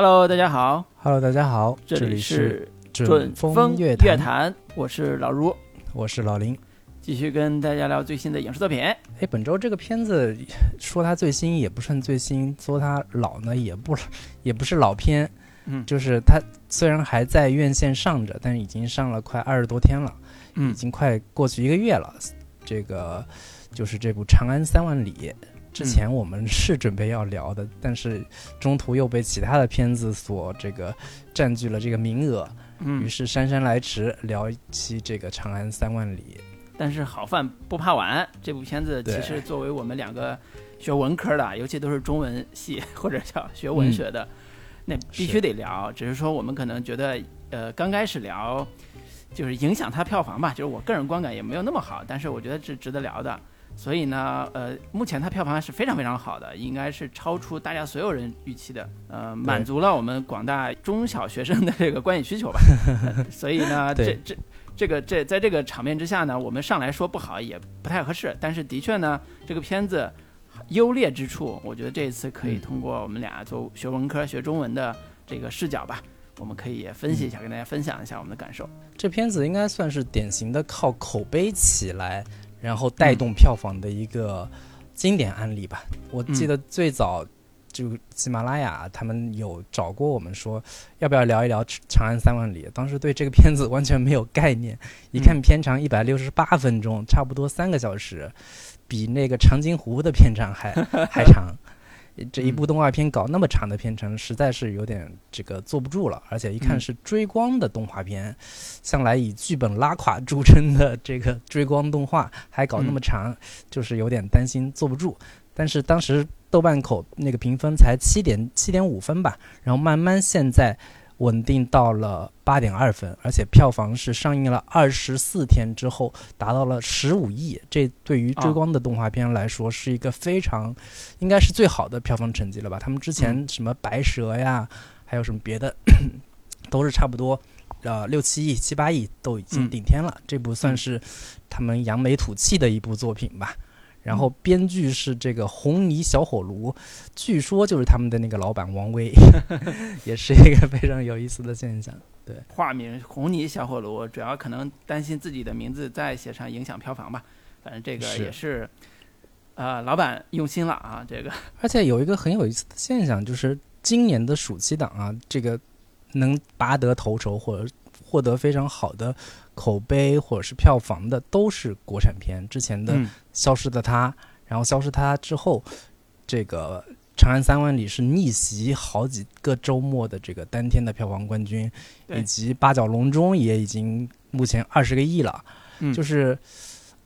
Hello，大家好。Hello，大家好，这里是准风乐乐坛，我是老卢，我是老林。继续跟大家聊最新的影视作品。哎，本周这个片子说它最新也不算最新，说它老呢也不也不是老片，嗯就是它虽然还在院线上着，但是已经上了快二十多天了，嗯已嗯经快过去一个月了。这个就是这部《长安三万里》，之前我们是准备要聊的，但是中途又被其他的片子所这个占据了这个名额，于嗯，是姗姗来迟，聊一期这个《长安三万里》。但是好饭不怕晚，这部片子其实作为我们两个学文科的，尤其都是中文系 或者叫学文学的，那必须得聊。只是说我们可能觉得，呃，刚开始聊就是影响它票房吧，就是我个人观感也没有那么好，但是我觉得是值得聊的。所以呢，呃，目前它票房是非常非常好的，应该是超出大家所有人预期的，呃，满足了我们广大中小学生的这个观影需求吧。呃 所以呢，这这这个这在这个场面之下呢，我们上来说不好也不太合适，但是的确呢，这个片子优劣之处，我觉得这一次可以嗯通过我们俩做学文科、学中文的这个视角吧，我们可以也分析一下，跟大家分享一下我们的感受。这片子应该算是典型的靠口碑起来，然后带动票房的一个经典案例吧。我记得最早就喜马拉雅他们有找过我们说，要不要聊一聊《长安三万里》？当时对这个片子完全没有概念，一看片长一百六十八分钟，差不多三个小时，比那个长津湖的片长还还长。这一部动画片搞那么长的片长，实在是有点这个坐不住了。而且一看嗯是追光的动画片，向来以剧本拉垮著称的这个追光动画，还搞那么长，就是有点担心坐不住。但是当时豆瓣口那个评分才七点七点五分吧，然后慢慢现在稳定到了八点二分，而且票房是上映了二十四天之后达到了十五亿，这对于追光的动画片来说是一个非常，应该是最好的票房成绩了吧？他们之前什么白蛇呀，还有什么别的，都是差不多。呃，六七亿、七八亿都已经嗯顶天了，这部算是他们扬眉吐气的一部作品吧。然后编剧是这个红泥小火炉，据说就是他们的那个老板王威，也是一个非常有意思的现象。对化名红泥小火炉，主要可能担心自己的名字再写上影响票房吧。反正这个是也是，呃，老板用心了啊。这个，而且有一个很有意思的现象，就是今年的暑期档啊，这个能拔得头筹或者获得非常好的口碑或者是票房的，都是国产片。之前的《嗯消失的她》，然后《消失她》之后，这个《长安三万里》是逆袭好几个周末的这个单天的票房冠军，以及《八角笼中》也已经目前二十个亿了。嗯就是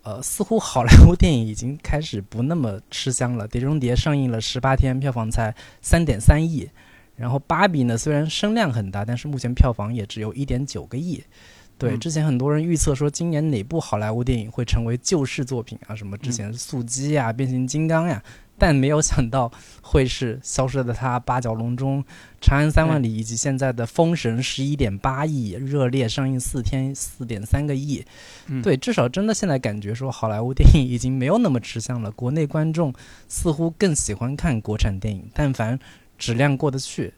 呃，似乎好莱坞电影已经开始不那么吃香了。《碟中谍》上映了十八天，票房才三点三亿。然后《芭比》呢，虽然声量很大，但是目前票房也只有一点九个亿。对，嗯之前很多人预测说今年哪部好莱坞电影会成为救世作品啊，什么之前速激呀、变形金刚呀，但没有想到会是《消失的她》《八角笼中》《长安三万里》以及现在的《封神》十一点八亿，热烈上映四天四点三个亿。嗯对，至少真的现在感觉说好莱坞电影已经没有那么吃香了，国内观众似乎更喜欢看国产电影，但凡质量过得去，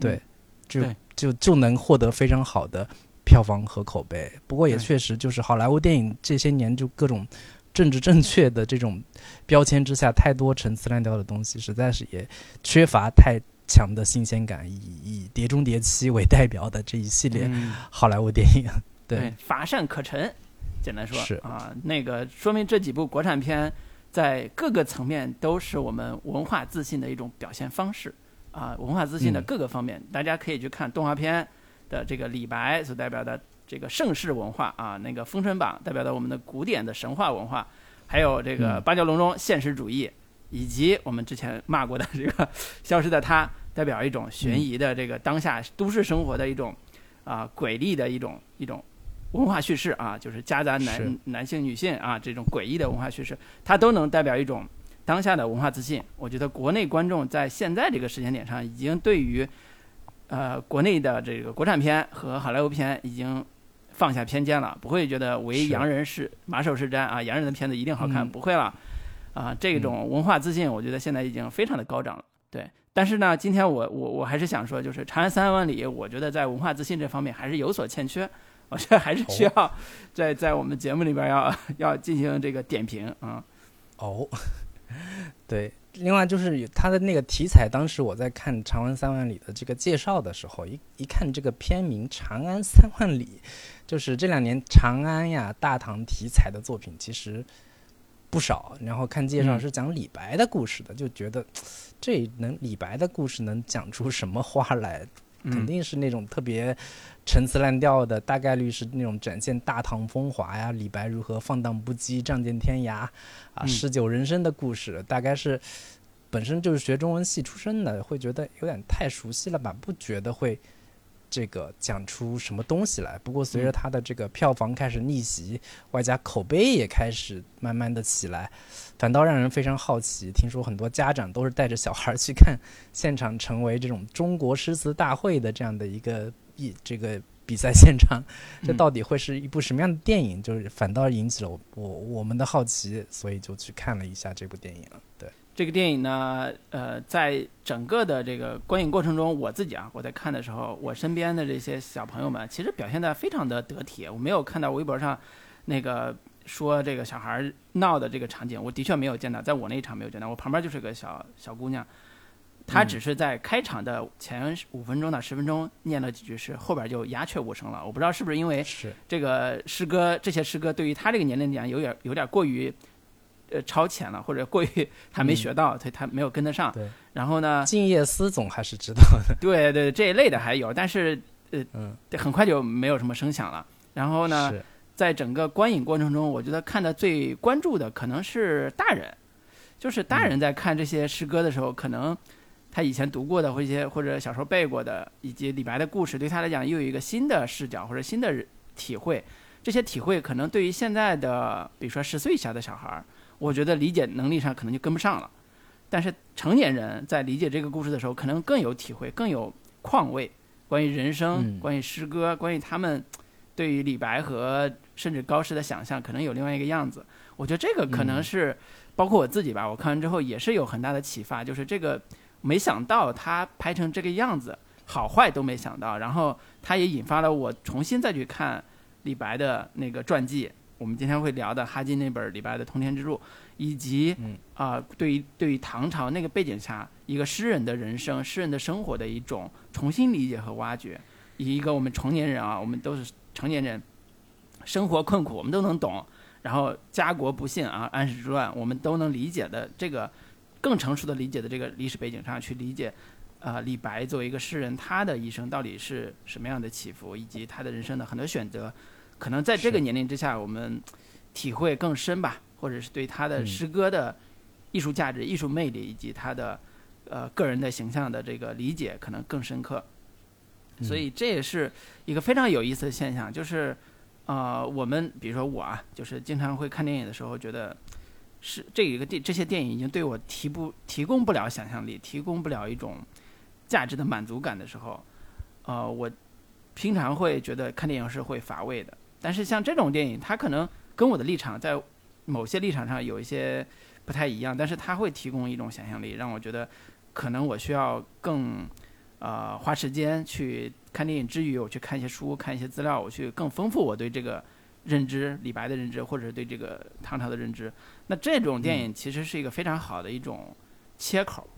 对，嗯就对。就就能获得非常好的票房和口碑。不过也确实就是好莱坞电影这些年就各种政治正确的这种标签之下，太多陈词滥调的东西，实在是也缺乏太强的新鲜感。以以《碟中谍七》为代表的这一系列嗯。好莱坞电影，对，乏善可陈，简单说。是。啊，那个说明这几部国产片在各个层面都是我们文化自信的一种表现方式啊，文化自信的嗯。各个方面，大家可以去看动画片的这个李白所代表的这个盛世文化啊，那个《封神榜》代表的我们的古典的神话文化，还有这个嗯。八角笼中现实主义，以及我们之前骂过的这个 《消失的她》，代表一种悬疑的这个当下都市生活的一种啊诡异的一种一种文化叙事啊，就是夹杂男男性、女性啊这种诡异的文化叙事，它都能代表一种当下的文化自信。我觉得国内观众在现在这个时间点上，已经对于呃国内的这个国产片和好莱坞片已经放下偏见了，不会觉得唯洋人是马首是瞻啊，洋人的片子一定好看，嗯不会了啊。这种文化自信，我觉得现在已经非常的高涨了。对，但是呢，今天我我我还是想说，就是《长安三万里》，我觉得在文化自信这方面还是有所欠缺，我觉得还是需要在在我们节目里边要要进行这个点评啊。哦，对，另外就是他的那个题材，当时我在看《长安三万里》的这个介绍的时候，一一看这个片名《长安三万里》，就是这两年长安呀、大唐题材的作品其实不少。然后看介绍是讲李白的故事的，就觉得这能李白的故事能讲出什么花来？肯定是那种特别陈词滥调的，大概率是那种展现大唐风华呀，李白如何放荡不羁、仗剑天涯啊、诗酒人生的故事。大概是本身就是学中文系出身的，会觉得有点太熟悉了吧？不觉得会这个讲出什么东西来。不过随着他的这个票房开始逆袭，外加口碑也开始慢慢的起来。反倒让人非常好奇，听说很多家长都是带着小孩去看现场，成为这种中国诗词大会的这样的一个一这个比赛现场，这到底会是一部什么样的电影？就是反倒引起了我我我们的好奇，所以就去看了一下这部电影。对这个电影呢，呃，在整个的这个观影过程中，我自己啊，我在看的时候，我身边的这些小朋友们其实表现的非常的得体，我没有看到微博上那个。说这个小孩闹的这个场景，我的确没有见到，在我那一场没有见到。我旁边就是个小小姑娘，她只是在开场的前五分钟到十分钟念了几句诗，后边就鸦雀无声了。我不知道是不是因为这个诗歌，这些诗歌对于他这个年龄讲有点有点过于呃超前了，或者过于他没学到，所以他没有跟得上。对。然后呢？静夜思总还是知道的。对对，这一类的还有，但是呃，很快就没有什么声响了。然后呢？在整个观影过程中，我觉得看的最关注的可能是大人，就是大人在看这些诗歌的时候，可能他以前读过的或一些或者小时候背过的，以及李白的故事，对他来讲又有一个新的视角或者新的体会。这些体会可能对于现在的，比如说十岁以下的小孩儿，我觉得理解能力上可能就跟不上了。但是成年人在理解这个故事的时候，可能更有体会，更有况味。关于人生，关于诗歌，关于他们对于李白和甚至高适的想象可能有另外一个样子，我觉得这个可能是包括我自己吧。我看完之后也是有很大的启发，就是这个没想到他拍成这个样子，好坏都没想到。然后他也引发了我重新再去看李白的那个传记，我们今天会聊的哈金那本李白的通天之路，以及啊，对于对于唐朝那个背景下一个诗人的人生、诗人的生活的一种重新理解和挖掘，以一个我们成年人啊，我们都是成年人。生活困苦，我们都能懂；然后家国不幸啊，安史之乱，我们都能理解的。这个更成熟的理解的这个历史背景上去理解，呃，李白作为一个诗人，他的一生到底是什么样的起伏，以及他的人生的很多选择，可能在这个年龄之下，我们体会更深吧，或者是对他的诗歌的艺术价值、艺术魅力，以及他的呃个人的形象的这个理解，可能更深刻。所以这也是一个非常有意思的现象，就是。呃，我们比如说我啊，就是经常会看电影的时候，觉得是这一个电这些电影已经对我提不提供不了想象力，提供不了一种价值的满足感的时候，呃，我平常会觉得看电影是会乏味的。但是像这种电影，它可能跟我的立场在某些立场上有一些不太一样，但是它会提供一种想象力，让我觉得可能我需要更。呃，花时间去看电影之余，我去看一些书，看一些资料，我去更丰富我对这个认知，李白的认知，或者是对这个唐朝的认知。那这种电影其实是一个非常好的一种切口，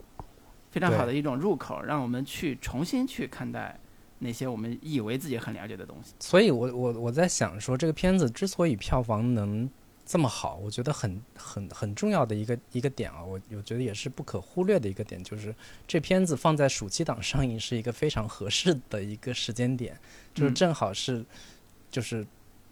非常好的一种入口，让我们去重新去看待那些我们以为自己很了解的东西。所以我我我在想说，这个片子之所以票房能。这么好，我觉得很很很重要的一个一个点啊，我我觉得也是不可忽略的一个点，就是这片子放在暑期档上映是一个非常合适的一个时间点，就是正好是就是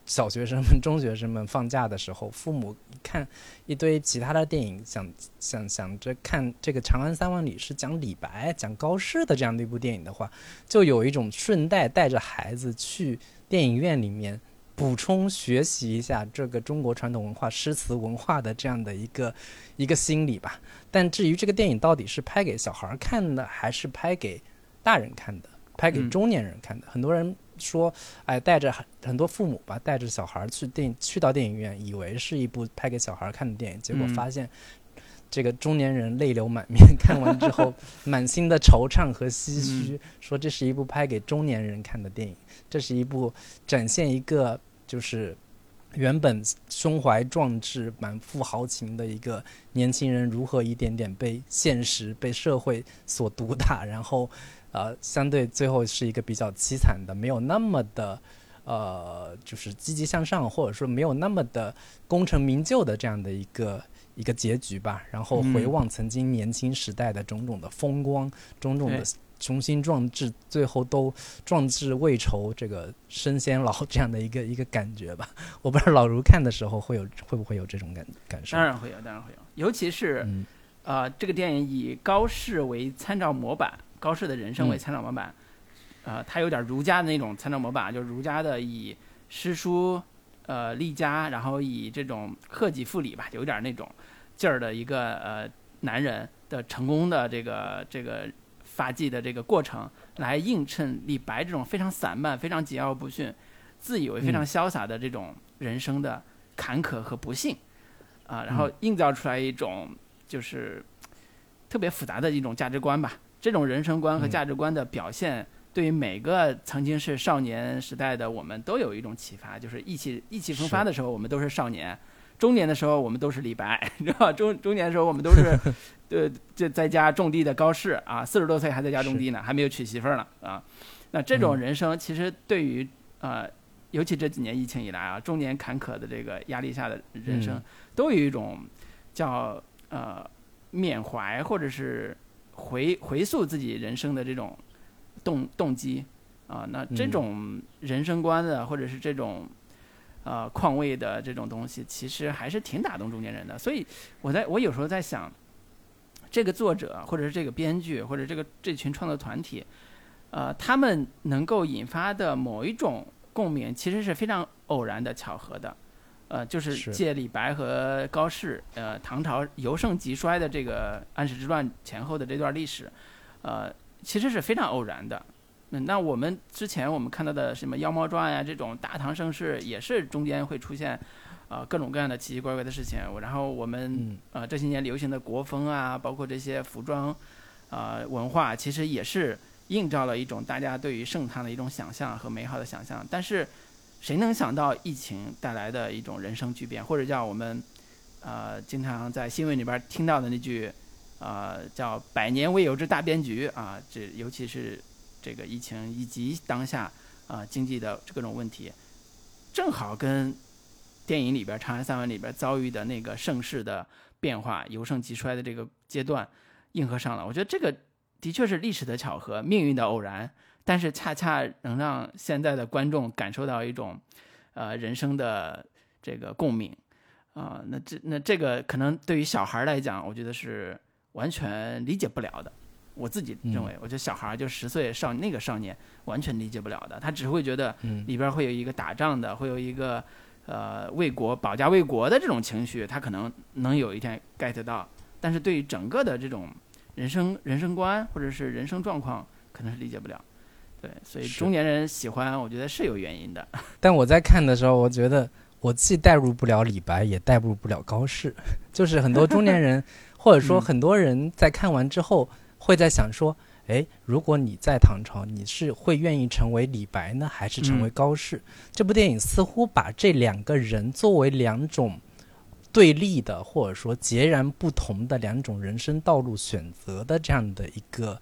小学生们、中学生们放假的时候，父母看一堆其他的电影，想想想着看这个《长安三万里》是讲李白、讲高适的这样的一部电影的话，就有一种顺带带着孩子去电影院里面。补充学习一下这个中国传统文化诗词文化的这样的一个一个心理吧。但至于这个电影到底是拍给小孩看的，还是拍给大人看的，拍给中年人看的，很多人说，哎，带着很很多父母吧，带着小孩去电去到电影院，以为是一部拍给小孩看的电影，结果发现这个中年人泪流满面，看完之后 满心的惆怅和唏嘘，说这是一部拍给中年人看的电影，这是一部展现一个就是原本胸怀壮志、满腹豪情的一个年轻人，如何一点点被现实、被社会所毒打，然后呃，相对最后是一个比较凄惨的，没有那么的呃，就是积极向上，或者说没有那么的功成名就的这样的一个。一个结局吧，然后回望曾经年轻时代的种种的风光，种种的雄心壮志，最后都壮志未酬，这个身先老这样的一个一个感觉吧。我不知道老卢看的时候会有会不会有这种感感受？当然会有，当然会有。尤其是呃，这个电影以高适为参照模板，高适的人生为参照模板，呃，他有点儒家的那种参照模板，就是儒家的以诗书呃立家，然后以这种克己复礼吧，有点那种。劲儿的一个呃男人的成功的这个这个发迹的这个过程，来映衬李白这种非常散漫、非常桀骜不驯、自以为非常潇洒的这种人生的坎坷和不幸啊，然后映照出来一种就是特别复杂的一种价值观吧。这种人生观和价值观的表现，对于每个曾经是少年时代的我们都有一种启发，就是意气意气风发的时候，我们都是少年。中年的时候，我们都是李白，知道吧？中中年的时候，我们都是，呃，在在家种地的高适啊，四十多岁还在家种地呢，还没有娶媳妇儿呢啊。那这种人生，其实对于呃，尤其这几年疫情以来啊，中年坎坷的这个压力下的人生，都有一种叫呃缅怀或者是回回溯自己人生的这种动动机啊。那这种人生观的，或者是这种。呃，况味的这种东西，其实还是挺打动中年人的。所以，我在我有时候在想，这个作者，或者是这个编剧，或者这个这群创作团体，呃，他们能够引发的某一种共鸣，其实是非常偶然的巧合的。呃，就是借李白和高适，呃，唐朝由盛及衰的这个安史之乱前后的这段历史，呃，其实是非常偶然的。嗯，那我们之前我们看到的什么《妖猫传》呀，这种大唐盛世也是中间会出现，呃，各种各样的奇奇怪怪的事情。然后我们呃这些年流行的国风啊，包括这些服装，啊文化，其实也是映照了一种大家对于盛唐的一种想象和美好的想象。但是谁能想到疫情带来的一种人生巨变，或者叫我们呃经常在新闻里边听到的那句，呃叫“百年未有之大变局”啊，这尤其是。这个疫情以及当下啊经济的各种问题，正好跟电影里边《长安三万》里边遭遇的那个盛世的变化由盛及衰的这个阶段应和上了。我觉得这个的确是历史的巧合、命运的偶然，但是恰恰能让现在的观众感受到一种呃人生的这个共鸣啊。那这那这个可能对于小孩来讲，我觉得是完全理解不了的。我自己认为，我觉得小孩儿就十岁少那个少年完全理解不了的，他只会觉得里边会有一个打仗的，会有一个呃为国保家卫国的这种情绪，他可能能有一天 get 到，但是对于整个的这种人生人生观或者是人生状况，可能是理解不了。对，所以中年人喜欢，我觉得是有原因的。但我在看的时候，我觉得我既代入不了李白，也代入不了高适，就是很多中年人或者说很多人在看完之后。会在想说，哎，如果你在唐朝，你是会愿意成为李白呢，还是成为高适？这部电影似乎把这两个人作为两种对立的，或者说截然不同的两种人生道路选择的这样的一个。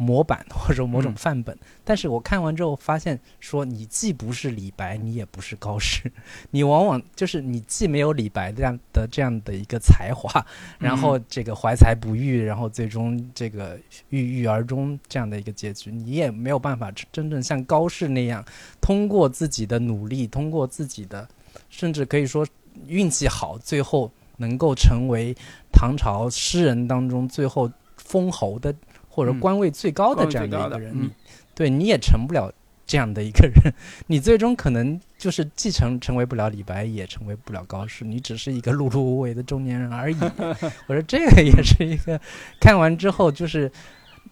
模板或者说某种范本，但是我看完之后发现，说你既不是李白，你也不是高适，你往往就是你既没有李白这样的这样的一个才华，然后这个怀才不遇，然后最终这个郁郁而终这样的一个结局，你也没有办法真正像高适那样，通过自己的努力，通过自己的，甚至可以说运气好，最后能够成为唐朝诗人当中最后封侯的。或者官位最高的这样的一个人，你对你也成不了这样的一个人，你最终可能就是继承成为不了李白，也成为不了高适，你只是一个碌碌无为的中年人而已。我说这个也是一个看完之后，就是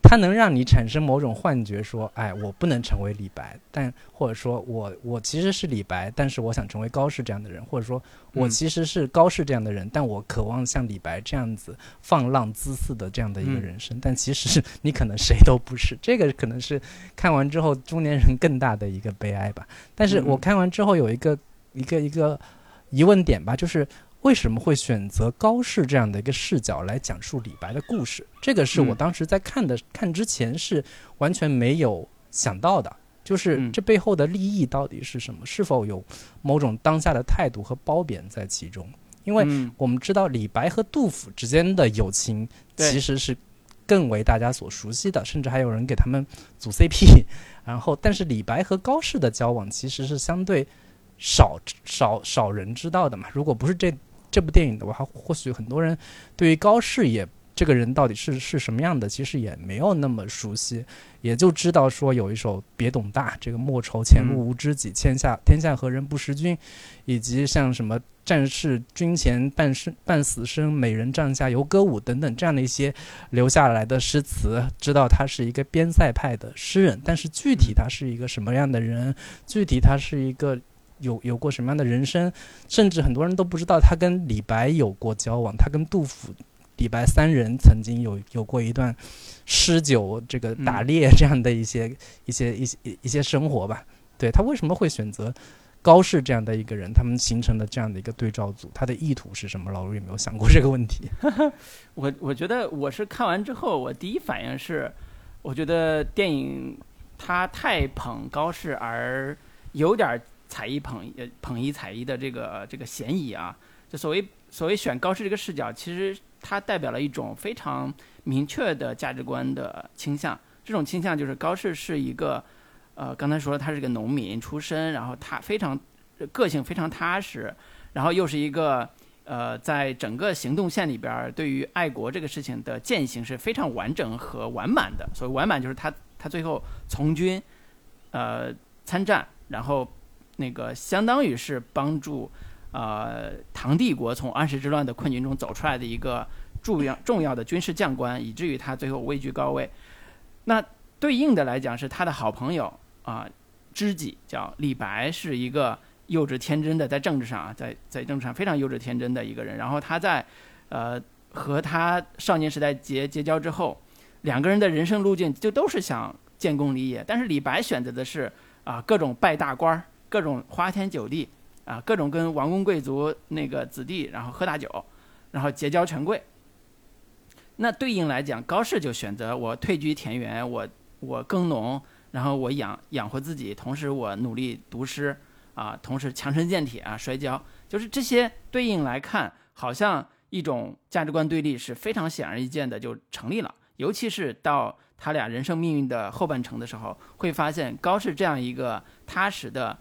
它能让你产生某种幻觉，说，哎，我不能成为李白，但或者说我我其实是李白，但是我想成为高适这样的人，或者说我其实是高适这样的人，但我渴望像李白这样子放浪恣肆的这样的一个人生，但其实你可能谁都不是，这个可能是看完之后中年人更大的一个悲哀吧。但是我看完之后有一个一个一个疑问点吧，就是。为什么会选择高适这样的一个视角来讲述李白的故事？这个是我当时在看的看之前是完全没有想到的，就是这背后的利益到底是什么？是否有某种当下的态度和褒贬在其中？因为我们知道李白和杜甫之间的友情其实是更为大家所熟悉的，甚至还有人给他们组 CP。然后，但是李白和高适的交往其实是相对少少少人知道的嘛。如果不是这。这部电影的话，或许很多人对于高适也这个人到底是是什么样的，其实也没有那么熟悉，也就知道说有一首《别董大》，这个莫愁前路无知己，天下天下何人不识君，以及像什么战士军前半生半死生，美人帐下犹歌舞等等这样的一些留下来的诗词，知道他是一个边塞派的诗人，但是具体他是一个什么样的人，具体他是一个。有有过什么样的人生，甚至很多人都不知道他跟李白有过交往，他跟杜甫、李白三人曾经有有过一段诗酒、这个打猎这样的一些一些一些一些生活吧。对他为什么会选择高适这样的一个人，他们形成的这样的一个对照组，他的意图是什么？老卢有没有想过这个问题？我我觉得我是看完之后，我第一反应是，我觉得电影他太捧高适，而有点。踩一捧呃捧一踩一的这个这个嫌疑啊，就所谓所谓选高适这个视角，其实它代表了一种非常明确的价值观的倾向。这种倾向就是高适是一个，呃，刚才说了他是个农民出身，然后他非常个性非常踏实，然后又是一个呃，在整个行动线里边对于爱国这个事情的践行是非常完整和完满的。所谓完满，就是他他最后从军，呃，参战，然后。那个相当于是帮助，呃，唐帝国从安史之乱的困境中走出来的一个重要重要的军事将官，以至于他最后位居高位。那对应的来讲是他的好朋友啊，知己叫李白，是一个幼稚天真的，在政治上啊，在在政治上非常幼稚天真的一个人。然后他在呃和他少年时代结结交之后，两个人的人生路径就都是想建功立业，但是李白选择的是啊各种拜大官儿。各种花天酒地啊，各种跟王公贵族那个子弟，然后喝大酒，然后结交权贵。那对应来讲，高适就选择我退居田园，我我耕农，然后我养养活自己，同时我努力读诗啊，同时强身健体啊，摔跤，就是这些对应来看，好像一种价值观对立是非常显而易见的就成立了。尤其是到他俩人生命运的后半程的时候，会发现高适这样一个踏实的。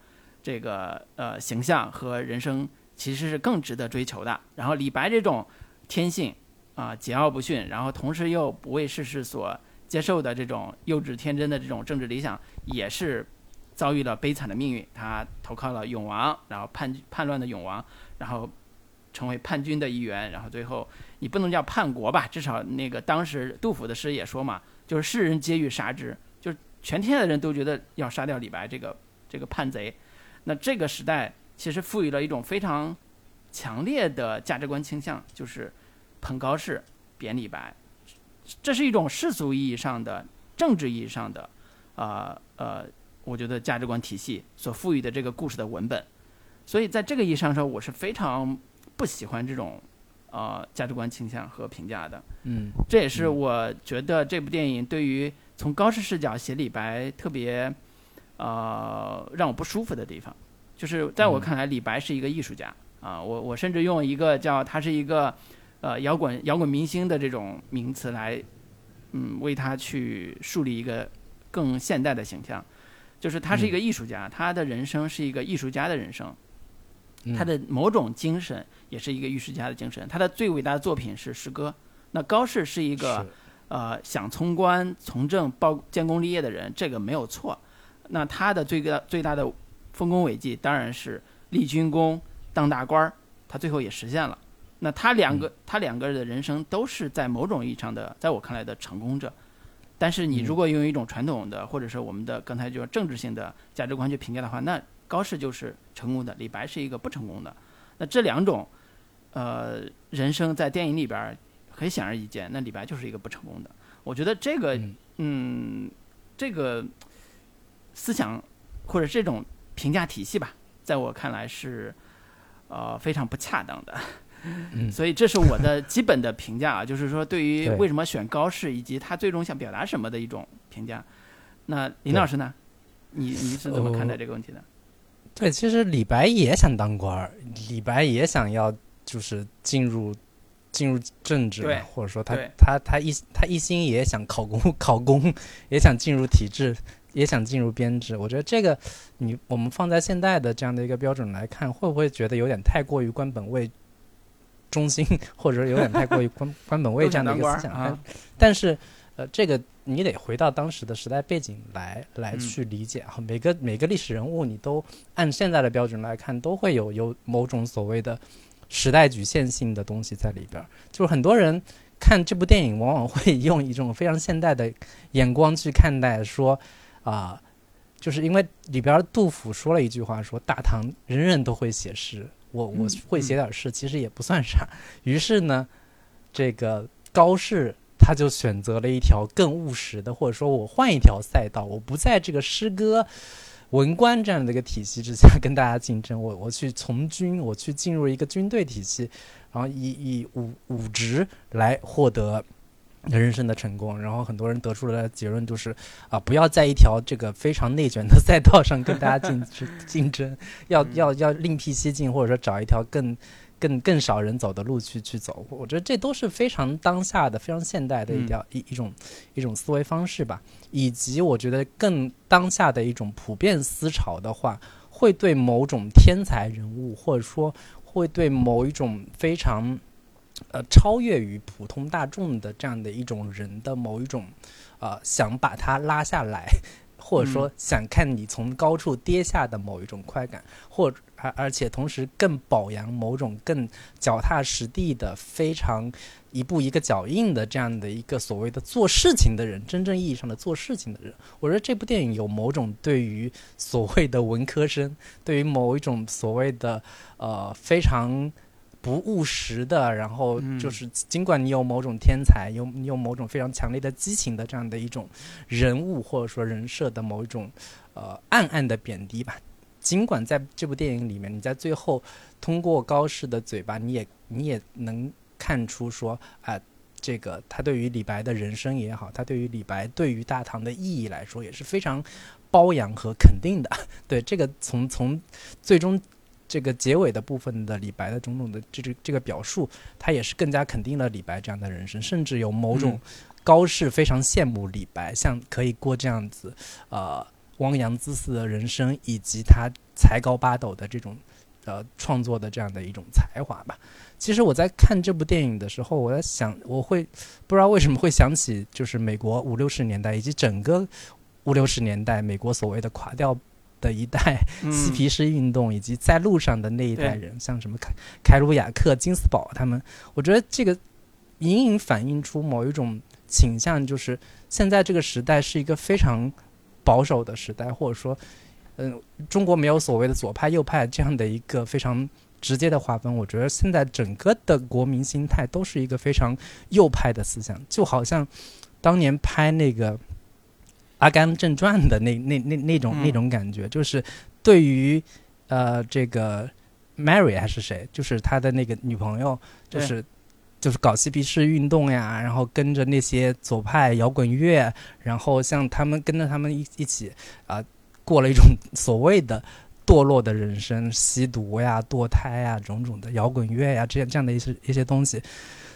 这个呃形象和人生其实是更值得追求的。然后李白这种天性啊桀骜不驯，然后同时又不为世事所接受的这种幼稚天真的这种政治理想，也是遭遇了悲惨的命运。他投靠了永王，然后叛叛乱的永王，然后成为叛军的一员，然后最后你不能叫叛国吧，至少那个当时杜甫的诗也说嘛，就是世人皆欲杀之，就是全天下的人都觉得要杀掉李白这个这个叛贼。那这个时代其实赋予了一种非常强烈的价值观倾向，就是捧高适、贬李白，这是一种世俗意义上的、政治意义上的，呃呃，我觉得价值观体系所赋予的这个故事的文本。所以在这个意义上说，我是非常不喜欢这种呃价值观倾向和评价的。嗯，这也是我觉得这部电影对于从高适视角写李白特别。呃，让我不舒服的地方，就是在我看来，李白是一个艺术家啊。我我甚至用一个叫他是一个呃摇滚摇滚明星的这种名词来，嗯，为他去树立一个更现代的形象。就是他是一个艺术家，他的人生是一个艺术家的人生，他的某种精神也是一个艺术家的精神。他的最伟大的作品是诗歌。那高适是一个呃想从官从政报建功立业的人，这个没有错。那他的最大最大的丰功伟绩当然是立军功、当大官儿，他最后也实现了。那他两个他两个人的人生都是在某种意义上的，在我看来的成功者。但是你嗯如果用一种传统的，或者是我们的刚才就是政治性的价值观去评价的话，那高适就是成功的，李白是一个不成功的。那这两种，呃，人生在电影里边儿很显而易见，那李白就是一个不成功的。我觉得这个，嗯嗯，这个思想或者这种评价体系吧，在我看来是呃非常不恰当的。嗯 所以这是我的基本的评价啊，就是说对于为什么选高适以及他最终想表达什么的一种评价。那林老师呢？你你是怎么看待呃这个问题的？对，其实李白也想当官儿，李白也想要就是进入进入政治，或者说他他他一他一心也想考公 考公，也想进入体制，也想进入编制。我觉得这个你我们放在现代的这样的一个标准来看，会不会觉得有点太过于官本位中心，或者说有点太过于官 官本位这样的一个思想？但啊，但是，呃，这个你得回到当时的时代背景来来嗯去理解啊。每个每个历史人物，你都按现在的标准来看，都会有有某种所谓的时代局限性的东西在里边儿。就是很多人看这部电影，往往会用一种非常现代的眼光去看待，说啊、就是因为里边杜甫说了一句话，说大唐人人都会写诗，我我嗯会写点诗，其实也不算啥。于是呢，这个高适他就选择了一条更务实的，或者说我换一条赛道，我不在这个诗歌、文官这样的一个体系之下 跟大家竞争，我我去从军，我去进入一个军队体系，然后以以武武职来获得。人生的成功，然后很多人得出的结论就是啊，不要在一条这个非常内卷的赛道上跟大家竞 竞争，要要要另辟蹊径，或者说找一条更更更少人走的路去去走。我觉得这都是非常当下的、非常现代的一条、一一种一种思维方式吧，以及我觉得更当下的一种普遍思潮的话，会对某种天才人物，或者说会对某一种非常呃超越于普通大众的这样的一种人的某一种呃想把他拉下来。或者说想看你从高处跌下的某一种快感，或而而且同时更保扬某种更脚踏实地的、非常一步一个脚印的这样的一个所谓的做事情的人，真正意义上的做事情的人。我觉得这部电影有某种对于所谓的文科生，对于某一种所谓的呃非常。不务实的，然后嗯就是尽管你有某种天才，有你有某种非常强烈的激情的这样的一种人物或者说人设的某一种呃暗暗的贬低吧。尽管在这部电影里面，你在最后通过高适的嘴巴，你也你也能看出说啊、这个他对于李白的人生也好，他对于李白对于大唐的意义来说也是非常褒扬和肯定的。对这个从从最终这个结尾的部分的李白的种种的这这这个表述，他也是更加肯定了李白这样的人生，甚至有某种嗯高适非常羡慕李白，像可以过这样子呃汪洋恣肆的人生，以及他才高八斗的这种呃创作的这样的一种才华吧。其实我在看这部电影的时候，我在想，我会不知道为什么会想起，就是美国五六十年代以及整个五六十年代美国所谓的垮掉的一代嬉嗯皮士运动，以及在路上的那一代对人，像什么凯凯鲁亚克、金斯堡他们，我觉得这个隐隐反映出某一种倾向，就是现在这个时代是一个非常保守的时代，或者说，嗯、中国没有所谓的左派、右派这样的一个非常直接的划分。我觉得现在整个的国民心态都是一个非常右派的思想，就好像当年拍那个《阿甘正传》的那那那那种、嗯那种感觉，就是对于呃这个 Mary 还是谁，就是他的那个女朋友，就是。就是搞嬉皮士运动呀，然后跟着那些左派摇滚乐，然后像他们跟着他们一一起啊、过了一种所谓的堕落的人生，吸毒呀、堕胎呀、种种的摇滚乐呀，这样这样的一些一些东西，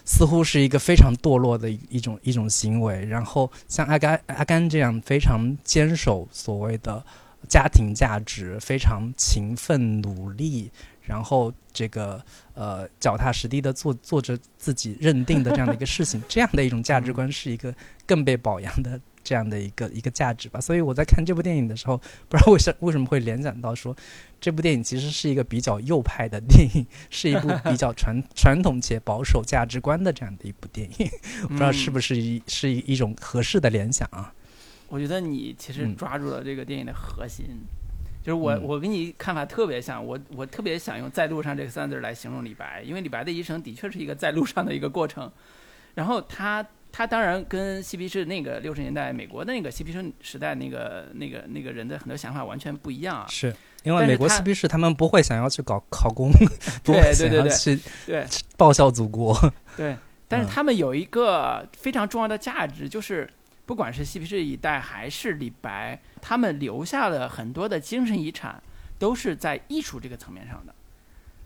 似乎是一个非常堕落的一种一种行为。然后像阿甘阿甘这样非常坚守所谓的家庭价值，非常勤奋努力，然后这个呃脚踏实地的做做着自己认定的这样的一个事情，这样的一种价值观是一个更被表扬的这样的一个一个价值吧。所以我在看这部电影的时候，不知道为什为什么会联想到说，这部电影其实是一个比较右派的电影，是一部比较传传统且保守价值观的这样的一部电影。不知道是不是一是一一种合适的联想啊？我觉得你其实嗯抓住了这个电影的核心，就是我、嗯我跟你看法特别像，我我特别想用“在路上”这个三个字来形容李白，因为李白的一生的确是一个在路上的一个过程。然后他他当然跟嬉皮士那个六十年代美国的那个嬉皮士时代那个那个那个人的很多想法完全不一样啊。是因为美国嬉皮士他们不会想要去搞考公，不对会想要去对报效祖国。对，但是嗯他们有一个非常重要的价值，就是不管是嬉皮士一代还是李白，他们留下了很多的精神遗产，都是在艺术这个层面上的。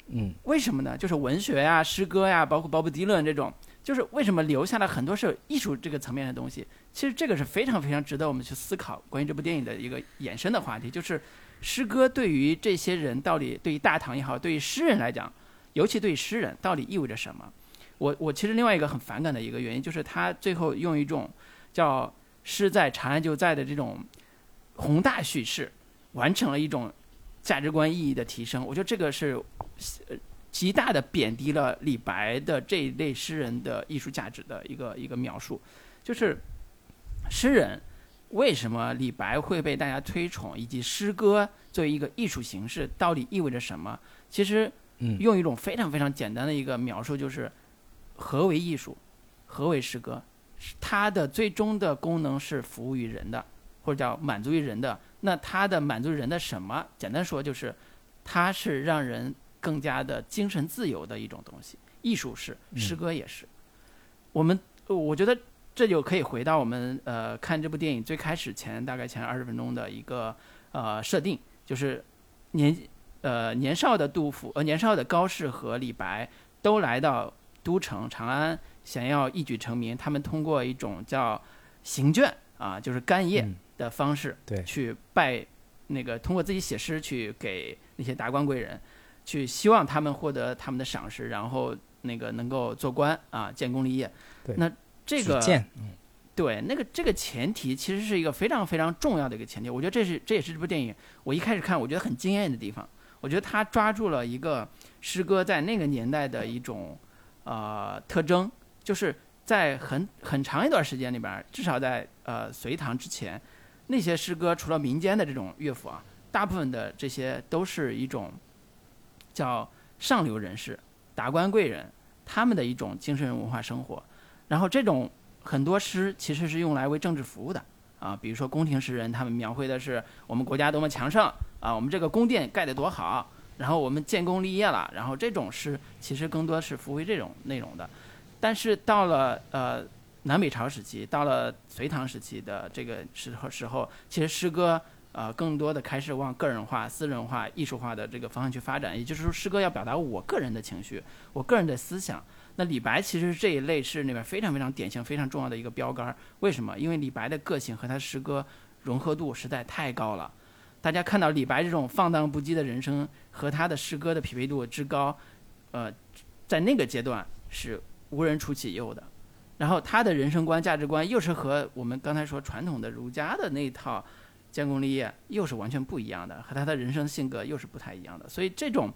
嗯为什么呢？就是文学呀、诗歌呀，包括鲍勃迪伦这种，就是为什么留下了很多是艺术这个层面的东西。其实这个是非常非常值得我们去思考关于这部电影的一个衍生的话题，就是诗歌对于这些人到底对于大唐也好，对于诗人来讲，尤其对于诗人到底意味着什么？我我其实另外一个很反感的一个原因，就是他最后用一种叫“诗在长安就在”的这种宏大叙事，完成了一种价值观意义的提升。我觉得这个是呃极大的贬低了李白的这一类诗人的艺术价值的一个一个描述，就是诗人为什么李白会被大家推崇，以及诗歌作为一个艺术形式到底意味着什么？其实嗯用一种非常非常简单的一个描述，就是何为艺术，何为诗歌？它的最终的功能是服务于人的，或者叫满足于人的。那它的满足人的什么？简单说就是，它是让人更加的精神自由的一种东西。艺术是，嗯诗歌也是。我们呃我觉得这就可以回到我们呃看这部电影最开始前大概前二十分钟的一个呃设定，就是年呃年少的杜甫呃年少的高适和李白都来到都城长安，想要一举成名。他们通过一种叫行卷啊，就是干谒嗯的方式，对去拜那个通过自己写诗去给那些达官贵人，去希望他们获得他们的赏识，然后那个能够做官啊，建功立业。对那这个对那个这个前提其实是一个非常非常重要的一个前提。我觉得这是这也是这部电影我一开始看我觉得很惊艳的地方。我觉得他抓住了一个诗歌在那个年代的一种呃特征，就是在很很长一段时间里边，至少在呃隋唐之前，那些诗歌除了民间的这种乐府啊，大部分的这些都是一种叫上流人士、达官贵人他们的一种精神文化生活。然后这种很多诗其实是用来为政治服务的啊，比如说宫廷诗人，他们描绘的是我们国家多么强盛啊，我们这个宫殿盖得多好，然后我们建功立业了，然后这种诗其实更多是服务于这种内容的。但是到了呃南北朝时期，到了隋唐时期的这个时候时候，其实诗歌呃更多的开始往个人化、私人化、艺术化的这个方向去发展。也就是说，诗歌要表达我个人的情绪，我个人的思想。那李白其实这一类是里面非常非常典型、非常重要的一个标杆。为什么？因为李白的个性和他诗歌融合度实在太高了。大家看到李白这种放荡不羁的人生和他的诗歌的匹配度之高，呃，在那个阶段是无人出其右的。然后他的人生观、价值观又是和我们刚才说传统的儒家的那一套建功立业又是完全不一样的，和他的人生性格又是不太一样的。所以这种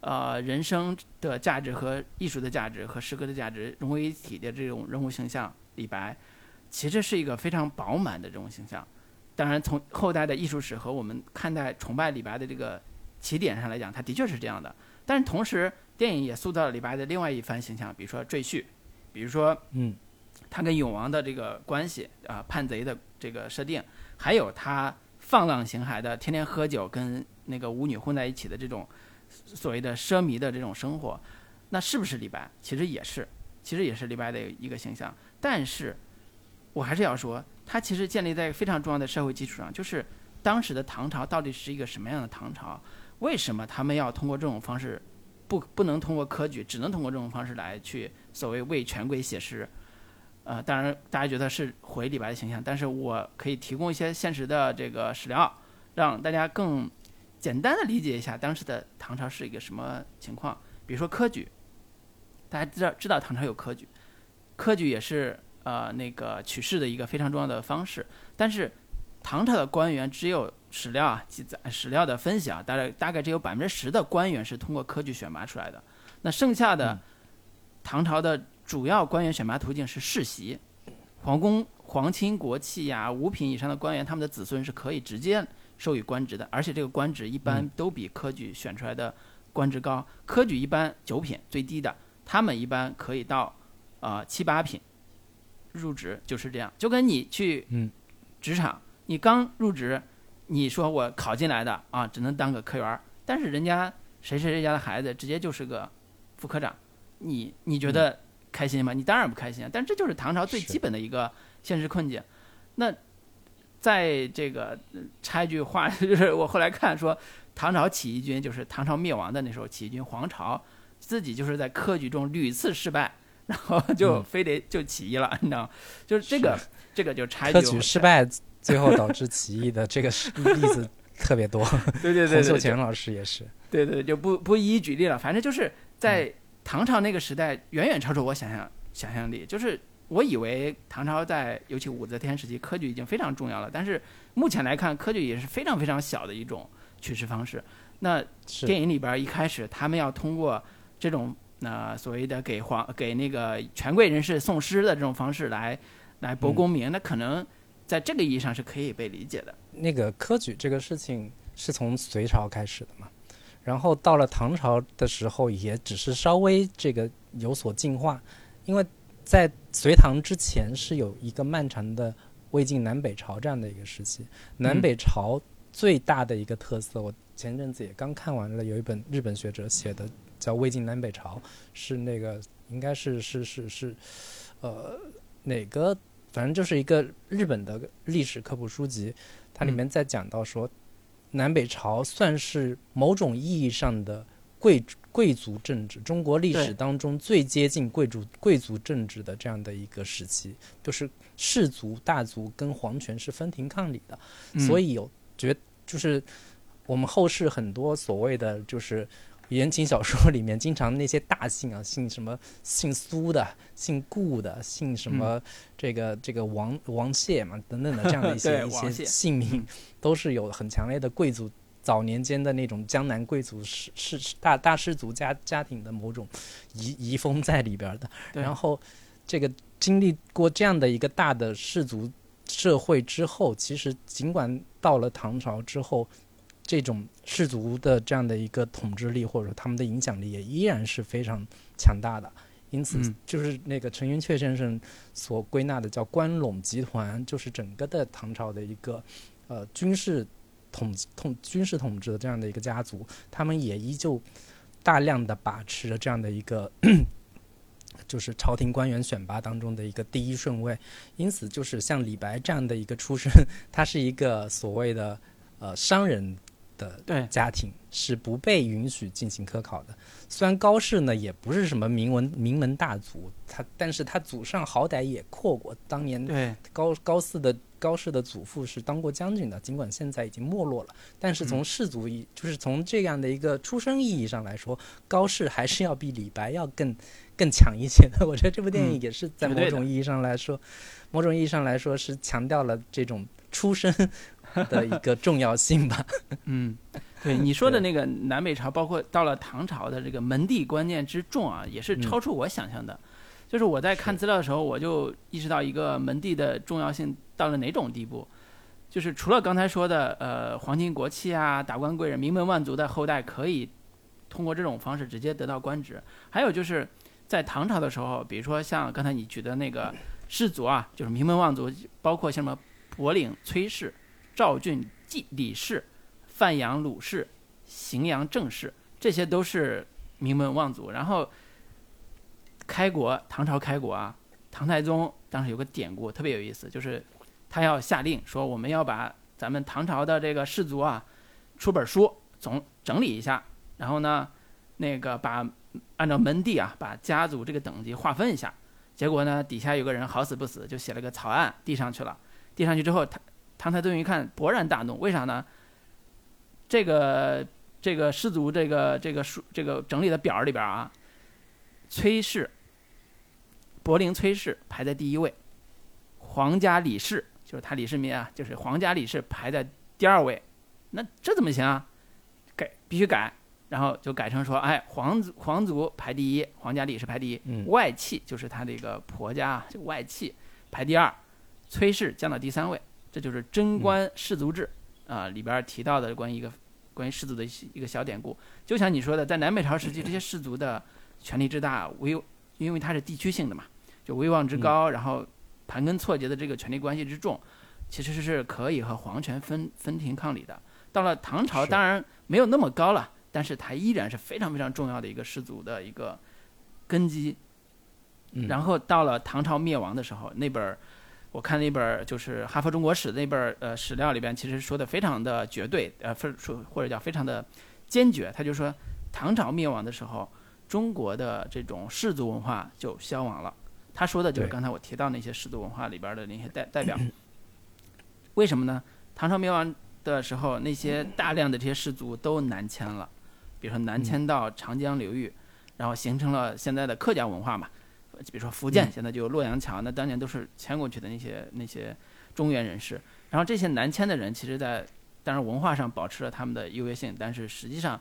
呃人生的价值和艺术的价值和诗歌的价值融为一体的这种人物形象，李白其实是一个非常饱满的这种形象。当然，从后代的艺术史和我们看待崇拜李白的这个起点上来讲，他的确是这样的。但是同时，电影也塑造了李白的另外一番形象，比如说赘婿，比如说嗯他跟永王的这个关系啊，叛贼的这个设定，还有他放浪形骸的天天喝酒跟那个舞女混在一起的这种所谓的奢靡的这种生活，那是不是李白？其实也是，其实也是李白的一个形象。但是，我还是要说，他其实建立在非常重要的社会基础上，就是当时的唐朝到底是一个什么样的唐朝？为什么他们要通过这种方式，不不能通过科举，只能通过这种方式来去所谓为权贵写诗？呃，当然大家觉得是毁李白的形象，但是我可以提供一些现实的这个史料，让大家更简单的理解一下当时的唐朝是一个什么情况。比如说科举，大家知道知道唐朝有科举，科举也是呃那个取士的一个非常重要的方式。但是唐朝的官员只有史料啊记载史料的分析啊，大概大概只有百分之十的官员是通过科举选拔出来的。那剩下的唐朝的主要官员选拔途径是世袭，皇宫皇亲国戚呀、五品以上的官员，他们的子孙是可以直接授予官职的，而且这个官职一般都比科举选出来的官职高。科举一般九品最低的，他们一般可以到啊七八品入职，就是这样。就跟你去嗯。职场，你刚入职，你说我考进来的啊，只能当个科员儿，但是人家谁谁谁家的孩子直接就是个副科长，你你觉得开心吗？你当然不开心啊！但这就是唐朝最基本的一个现实困境。那在这个呃插一句话，就是我后来看说，唐朝起义军就是唐朝灭亡的那时候起义军，黄巢自己就是在科举中屡次失败，然后就嗯非得就起义了，你知道吗？就是这个这个就插一句科举失败，最后导致起义的这个是例子特别多。对对对洪秀对，全老师也是。对对，就不不一一举例了。反正就是在唐朝那个时代，远远超出我想象想象力。就是我以为唐朝在尤其武则天时期，科举已经非常重要了，但是目前来看，科举也是非常非常小的一种取士方式。那电影里边一开始他们要通过这种呃所谓的给皇给那个权贵人士送诗的这种方式来来博功名，那可能在这个意义上是可以被理解的。那个科举这个事情是从隋朝开始的嘛，然后到了唐朝的时候，也只是稍微这个有所进化，因为在隋唐之前是有一个漫长的魏晋南北朝这样的一个时期。南北朝最大的一个特色，我前阵子也刚看完了，有一本日本学者写的叫《魏晋南北朝》，是那个应该是是是是，呃，哪个反正就是一个日本的历史科普书籍，它里面在讲到说，南北朝算是某种意义上的贵贵族政治，中国历史当中最接近贵族贵族政治的这样的一个时期，就是士族大族跟皇权是分庭抗礼的，所以以有觉就是我们后世很多所谓的就是言情小说里面经常那些大姓啊，姓什么姓苏的、姓顾的、姓什么这个、这个王王谢嘛等等的这样的一些 一些姓名，都是有很强烈的贵族。早年间的那种江南贵族士士大大氏族家家庭的某种遗遗风在里边的，然后这个经历过这样的一个大的氏族社会之后，其实尽管到了唐朝之后，这种氏族的这样的一个统治力或者说他们的影响力也依然是非常强大的。因此嗯，就是那个陈寅恪先生所归纳的叫关陇集团，就是整个的唐朝的一个呃军事统统军事统治的这样的一个家族，他们也依旧大量的把持着这样的一个 就是朝廷官员选拔当中的一个第一顺位。因此，就是像李白这样的一个出身，他是一个所谓的呃商人的对家庭，是不被允许进行科考的。虽然高适呢也不是什么名门名门大族，他但是他祖上好歹也阔过。当年高高四的高适的祖父是当过将军的，尽管现在已经没落了，但是从氏族意，就是从这样的一个出生意义上来说，高适还是要比李白要更更强一些的。我觉得这部电影嗯也是在某种意义上来说，某种意义上来说是强调了这种出身 的一个重要性吧。嗯，对你说的那个南北朝，包括到了唐朝的这个门第观念之重啊，也是嗯超出我想象的。就是我在看资料的时候，我就意识到一个门第的重要性到了哪种地步。就是除了刚才说的，呃，皇亲国戚啊、达官贵人、名门望族的后代可以通过这种方式直接得到官职，还有就是在唐朝的时候，比如说像刚才你举的那个氏族啊，就是名门望族，包括像什么博陵崔氏、赵郡季李氏、范阳鲁氏、荥阳郑氏，这些都是名门望族。然后开国，唐朝开国啊，唐太宗当时有个典故特别有意思，就是他要下令说，我们要把咱们唐朝的这个氏族啊，出本书总整理一下，然后呢，那个把按照门第啊，把家族这个等级划分一下。结果呢，底下有个人好死不死就写了个草案递上去了，递上去之后，他唐太宗一看勃然大怒，为啥呢？这个这个氏族这个这个书这个整理的表里边啊，崔氏、柏林崔氏排在第一位，皇家李氏，就是他李世民啊，就是皇家李氏排在第二位，那这怎么行啊？改必须改，然后就改成说，哎，皇族皇族排第一，皇家李氏排第一，嗯外戚就是他这个婆家啊，这个外戚排第二，崔氏降到第三位，这就是贞观氏族志啊、里边提到的关于一个关于氏族的一些一个小典故。就像你说的，在南北朝时期，这些氏族的权力之大，威，因为它是地区性的嘛，就威望之高，然后盘根错节的这个权力关系之重，其实是可以和皇权分分庭抗礼的。到了唐朝，当然没有那么高了，但是它依然是非常非常重要的一个氏族的一个根基。嗯然后到了唐朝灭亡的时候，那本儿我看那本儿就是《哈佛中国史》那本儿呃史料里边，其实说的非常的绝对，呃，非说或者叫非常的坚决。他就说，唐朝灭亡的时候，中国的这种氏族文化就消亡了。他说的就是刚才我提到那些氏族文化里边的那些代代表。为什么呢？唐朝灭亡的时候，那些大量的这些氏族都南迁了，比如说南迁到长江流域，然后形成了现在的客家文化嘛。比如说福建嗯现在就有洛阳桥，那当年都是迁过去的那些那些中原人士。然后这些南迁的人，其实在当然文化上保持了他们的优越性，但是实际上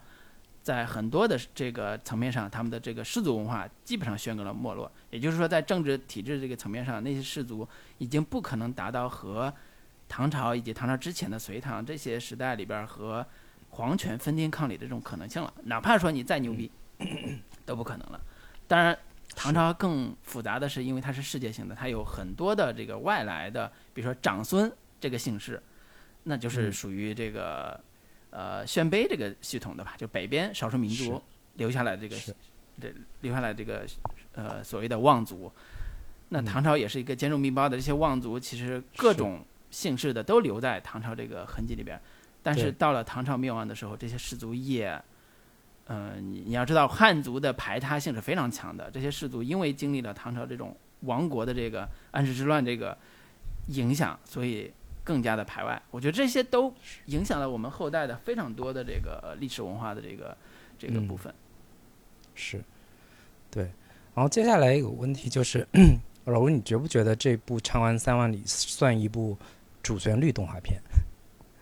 在很多的这个层面上，他们的这个氏族文化基本上宣告了没落。也就是说，在政治体制这个层面上，那些氏族已经不可能达到和唐朝以及唐朝之前的隋唐这些时代里边儿和皇权分庭抗礼的这种可能性了。哪怕说你再牛逼，都不可能了。当然，唐朝更复杂的是，因为它是世界性的，它有很多的这个外来的，比如说长孙这个姓氏，那就是嗯。属于这个、呃鲜卑这个系统的吧，就北边少数民族留下来这个是这留下来这个呃所谓的望族。那嗯。唐朝也是一个兼容并包的，这些望族其实各种姓氏的都留在唐朝这个痕迹里边，但是到了唐朝灭亡的时候，这些氏族也，呃，你你要知道汉族的排他性是非常强的，这些氏族因为经历了唐朝这种亡国的这个安史之乱这个影响，所以更加的排外。我觉得这些都影响了我们后代的非常多的这个历史文化的这个这个嗯部分。是，对。然后接下来一个问题就是，老吴，你觉不觉得这部《长安三万里》算一部主旋律动画片？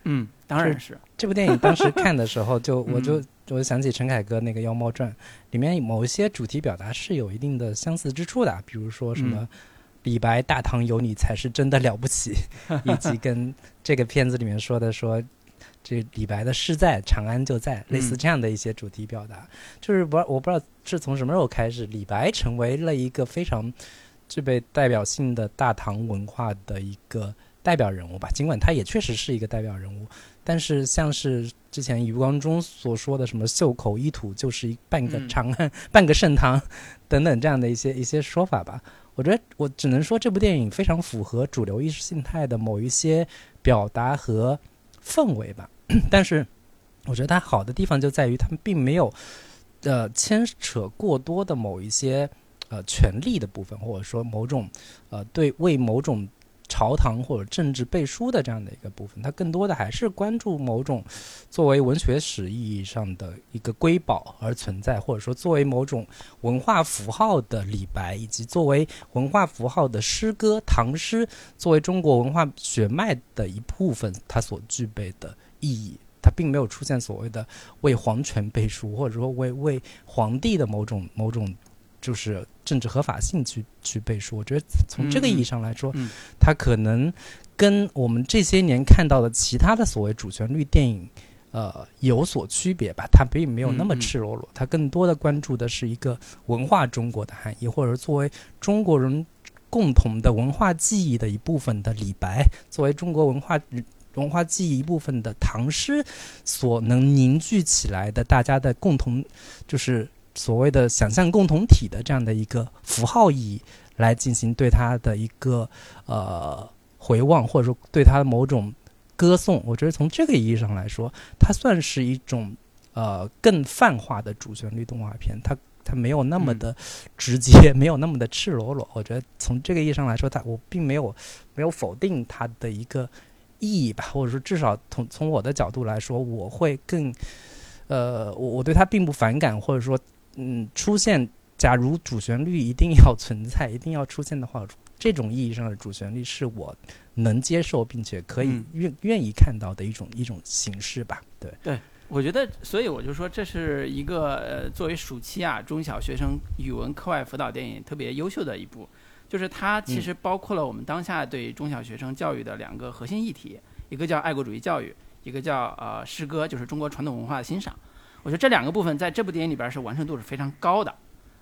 嗯，当然是。这部电影当时看的时候就，我就嗯我就想起陈凯歌那个《妖猫传》，里面某一些主题表达是有一定的相似之处的，啊比如说什么嗯李白“大唐有你才是真的了不起 ”，以及跟这个片子里面说的说。这李白的诗在，长安就在，类似嗯这样的一些主题表达，就是不我不知道是从什么时候开始，李白成为了一个非常具备代表性的大唐文化的一个代表人物吧。尽管他也确实是一个代表人物，但是像是之前余光中所说的什么“袖口一吐就是一半个嗯长安，半个盛唐 ”等等这样的一些一些说法吧，我觉得我只能说这部电影非常符合主流意识形态的某一些表达和氛围吧。但是我觉得它好的地方就在于他们并没有呃牵扯过多的某一些呃权力的部分，或者说某种呃对为某种朝堂或者政治背书的这样的一个部分，它更多的还是关注某种作为文学史意义上的一个瑰宝而存在，或者说作为某种文化符号的李白，以及作为文化符号的诗歌唐诗，作为中国文化血脉的一部分，它所具备的意义。它并没有出现所谓的为皇权背书，或者说为为皇帝的某种某种就是政治合法性去去背书。我觉得从这个意义上来说，它可能跟我们这些年看到的其他的所谓主旋律电影。呃，有所区别吧，它并没有那么赤裸裸，它更多的关注的是一个文化中国的含义，或者作为中国人共同的文化记忆的一部分的李白，作为中国文化文化记忆一部分的唐诗所能凝聚起来的大家的共同，就是所谓的想象共同体的这样的一个符号意义，来进行对它的一个呃回望，或者说对它的某种歌颂。我觉得从这个意义上来说，它算是一种呃更泛化的主旋律动画片，它。它没有那么的直接，没有那么的赤裸裸。我觉得从这个意义上来说，它我并没有没有否定它的一个意义吧，或者说至少从从我的角度来说，我会更呃，我我对它并不反感，或者说嗯，出现假如主旋律一定要存在、一定要出现的话，这种意义上的主旋律是我能接受并且可以嗯愿、愿意看到的一种一种形式吧。对，我觉得，所以我就说，这是一个呃，作为暑期啊中小学生语文课外辅导电影特别优秀的一部，就是它其实包括了我们当下对中小学生教育的两个核心议题，一个叫爱国主义教育，一个叫呃诗歌，就是中国传统文化的欣赏。我觉得这两个部分在这部电影里边是完成度是非常高的，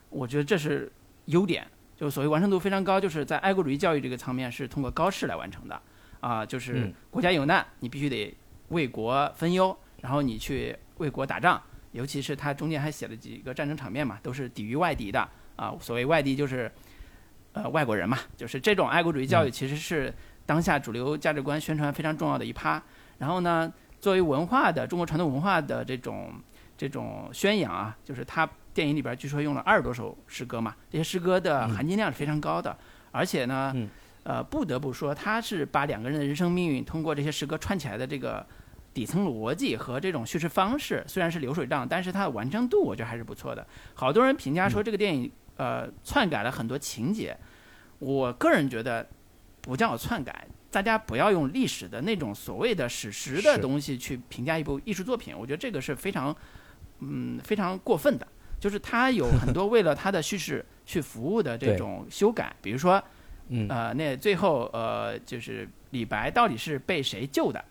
我觉得这是优点。就所谓完成度非常高，就是在爱国主义教育这个层面是通过高试来完成的啊，就是嗯国家有难，你必须得为国分忧，然后你去为国打仗，尤其是他中间还写了几个战争场面嘛，都是抵御外敌的啊。所谓外敌就是呃外国人嘛，就是这种爱国主义教育其实是当下主流价值观宣传非常重要的一趴。然后呢，作为文化的中国传统文化的这种这种宣扬啊，就是他电影里边据说用了二十多首诗歌嘛，这些诗歌的含金量是非常高的，而且呢，嗯呃，不得不说，他是把两个人的人生命运通过这些诗歌串起来的这个底层逻辑和这种叙事方式，虽然是流水账，但是它的完成度我觉得还是不错的。好多人评价说这个电影呃篡改了很多情节，我个人觉得不叫篡改，大家不要用历史的那种所谓的史实的东西去评价一部艺术作品，我觉得这个是非常嗯非常过分的。就是他有很多为了他的叙事去服务的这种修改，比如说嗯呃，那最后呃，就是李白到底是被谁救的？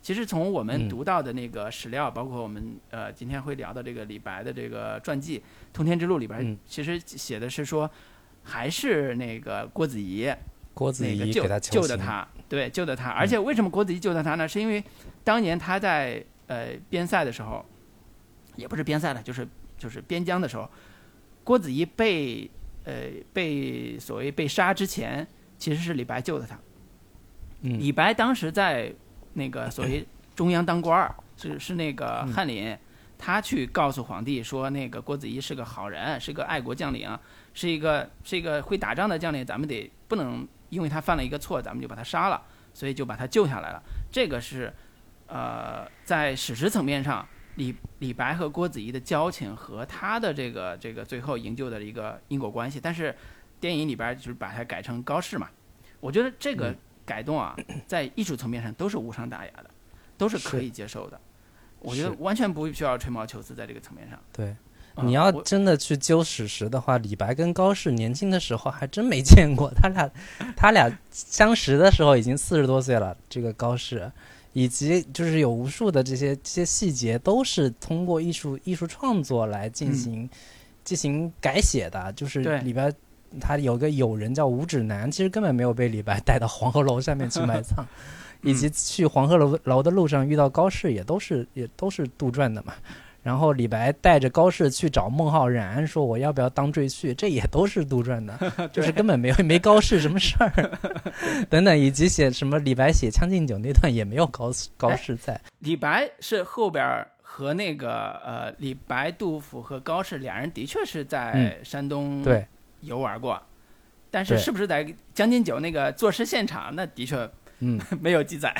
其实从我们嗯读到的那个史料，包括我们呃今天会聊的这个李白的这个传记《通天之路》里边，嗯其实写的是说，还是那个郭子仪郭子仪救仪给他，救的他，对，救的他。而且为什么郭子仪救的他呢？是因为当年他在呃边塞的时候，也不是边塞了，就是就是边疆的时候，郭子仪被呃被所谓被杀之前，其实是李白救的他。嗯李白当时在那个所谓中央当官儿，是是那个嗯翰林，他去告诉皇帝说，那个郭子仪是个好人，是个爱国将领，是一个是一个会打仗的将领，咱们得不能因为他犯了一个错，咱们就把他杀了，所以就把他救下来了。这个是呃在史实层面上。李李白和郭子仪的交情和他的这个这个最后营救的一个因果关系，但是电影里边就是把它改成高适嘛，我觉得这个嗯改动啊，在艺术层面上都是无伤大雅的，都是可以接受的。我觉得完全不需要吹毛求疵在这个层面上。对。嗯你要真的去揪史实的话，李白跟高适年轻的时候还真没见过，他俩他俩相识的时候已经四十多岁了。这个高适，以及就是有无数的这些这些细节，都是通过艺术艺术创作来进行、进行改写的。就是对李白他有个友人叫吴指南，其实根本没有被李白带到黄鹤楼下面去埋葬。以及去黄鹤楼楼的路上遇到高适，也都是也都是杜撰的嘛。然后李白带着高适去找孟浩然，说我要不要当赘婿，这也都是杜撰的，就是根本没有没高适什么事儿，等等，以及写什么李白写《将进酒》那段也没有高高适在，李白是后边和那个呃李白、杜甫和高适两人的确是在山东对，游玩过，但是是不是在《将进酒》那个作诗现场，那的确嗯，没有记载，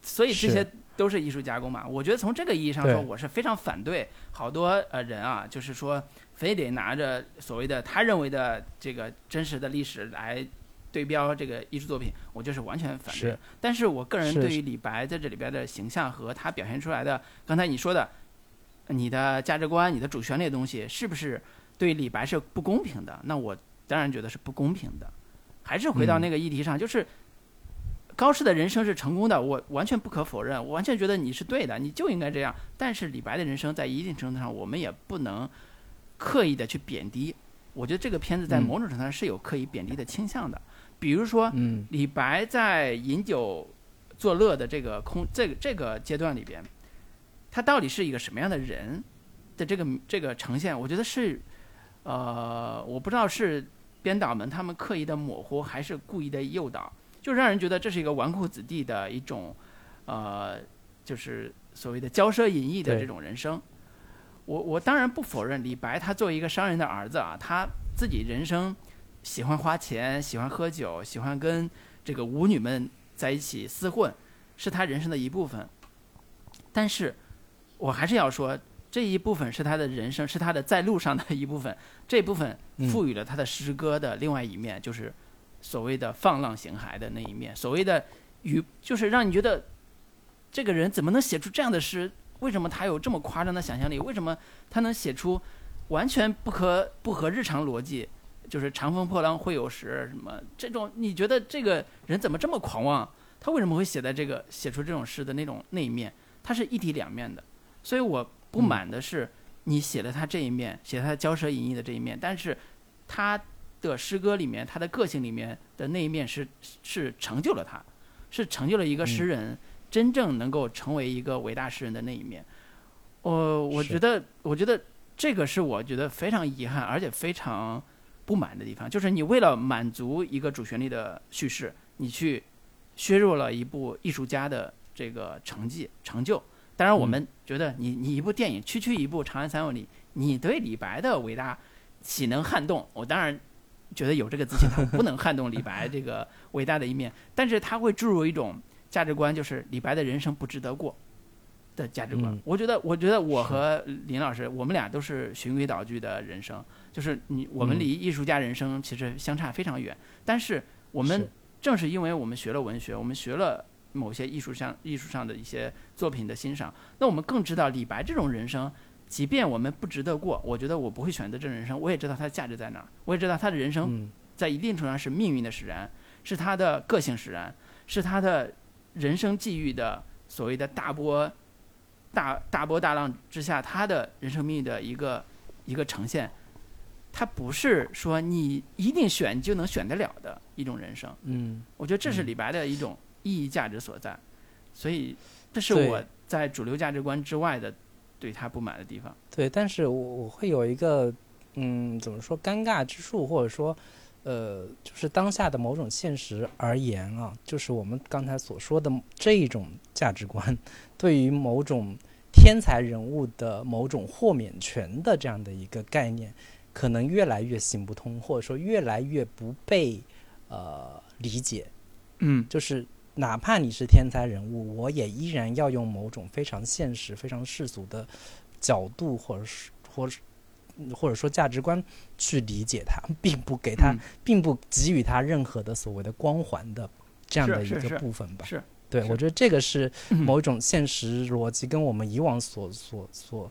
所以这些都是艺术加工嘛。我觉得从这个意义上说，我是非常反对好多呃人啊，就是说非得拿着所谓的他认为的这个真实的历史来对标这个艺术作品，我就是完全反对是。但是我个人对于李白在这里边的形象和他表现出来的，刚才你说的，你的价值观、你的主旋律的东西，是不是对李白是不公平的？那我当然觉得是不公平的。还是回到嗯那个议题上，就是高适的人生是成功的，我完全不可否认，我完全觉得你是对的，你就应该这样。但是李白的人生在一定程度上，我们也不能刻意的去贬低。我觉得这个片子在嗯某种程度上是有刻意贬低的倾向的，比如说嗯李白在饮酒作乐的这个空这个这个阶段里边，他到底是一个什么样的人的这个这个呈现，我觉得是，呃，我不知道是编导们他们刻意的模糊，还是故意的诱导，就让人觉得这是一个纨绔子弟的一种，呃，就是所谓的骄奢淫逸的这种人生。我我当然不否认李白他作为一个商人的儿子啊，他自己人生喜欢花钱，喜欢喝酒，喜欢跟这个舞女们在一起厮混，是他人生的一部分。但是，我还是要说，这一部分是他的人生，是他的在路上的一部分。这部分嗯赋予了他的诗歌的另外一面，就是所谓的放浪形骸的那一面。所谓的与，就是让你觉得这个人怎么能写出这样的诗？为什么他有这么夸张的想象力？为什么他能写出完全不合不合日常逻辑？就是长风破浪会有时，什么这种？你觉得这个人怎么这么狂妄？他为什么会写在这个写出这种诗的那种那一面？他是一体两面的。所以我不满的是，你写了他这一面，写他骄奢淫逸的这一面，但是他的诗歌里面，他的个性里面的那一面是是成就了他，是成就了一个诗人真正能够成为一个伟大诗人的那一面。我我觉得，我觉得这个是我觉得非常遗憾，而且非常不满的地方，就是你为了满足一个主旋律的叙事，你去削弱了一部艺术家的这个成绩成就。当然，我们觉得你你一部电影区区一部《长安三万里》，你对李白的伟大岂能撼动？我当然觉得有这个自信，他不能撼动李白这个 伟大的一面，但是他会注入一种价值观，就是李白的人生不值得过的价值观。嗯。我觉得，我觉得我和林老师，我们俩都是循规蹈矩的人生，就是你我们嗯。离艺术家人生其实相差非常远，但是我们正是因为我们学了文学，我们学了某些艺术上艺术上的一些作品的欣赏，那我们更知道李白这种人生，即便我们不值得过，我觉得我不会选择这种人生，我也知道他的价值在哪儿，我也知道他的人生嗯。在一定程度上是命运的使然，是他的个性使然，是他的人生际遇的所谓的大波大大波大浪之下，他的人生命运的一个一个呈现。它不是说你一定选就能选得了的一种人生，嗯。我觉得这是嗯李白的一种意义价值所在，所以这是我在主流价值观之外的对他不满的地方。对，但是我我会有一个嗯，怎么说尴尬之处，或者说呃，就是当下的某种现实而言啊，就是我们刚才所说的这一种价值观，对于某种天才人物的某种豁免权的这样的一个概念，可能越来越行不通，或者说越来越不被呃理解。嗯就是哪怕你是天才人物，我也依然要用某种非常现实、非常世俗的角度，或者是或者是或者说价值观去理解他，并不给他，嗯。并不给予他任何的所谓的光环的这样的一个是是是部分吧。是。对，是我觉得这个是嗯。某一种现实逻辑跟我们以往所所所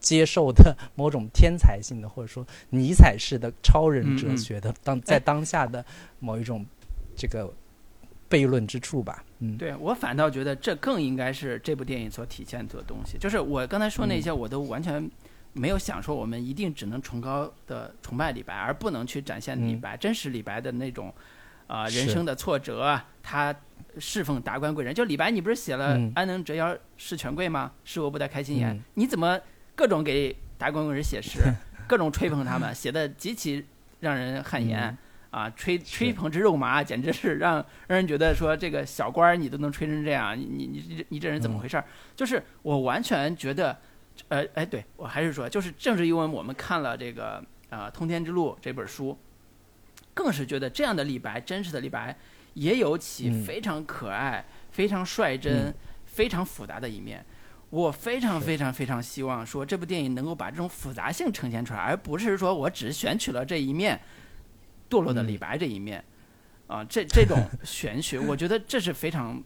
接受的某种天才性的，或者说尼采式的超人哲嗯。嗯学的当在哎当下的某一种这个悖论之处吧。嗯，对我反倒觉得这更应该是这部电影所体现的东西。就是我刚才说那些，我都完全没有想说我们一定只能崇高的崇拜李白，而不能去展现李嗯白、真实李白的那种啊、呃人生的挫折啊，他侍奉达官贵人。就李白，你不是写了嗯“安能折腰事权贵”吗？是我不得开心颜。嗯你怎么各种给达官贵人写诗，各种吹捧他们，写的极其让人汗颜。嗯啊，吹吹捧之肉麻，简直是让让人觉得说这个小官儿你都能吹成这样，你你你这你这人怎么嗯。回事儿？就是我完全觉得，呃，哎，对我还是说，就是正是因为我们看了这个啊、通天之路》这本书，更是觉得这样的李白，真实的李白，也有其嗯。非常可爱、非常率真、嗯。非常复杂的一面。我非常非常非常希望说这部电影能够把这种复杂性呈现出来，而不是说我只选取了这一面，堕落的嗯李白这一面，啊，这这种 玄学，我觉得这是非常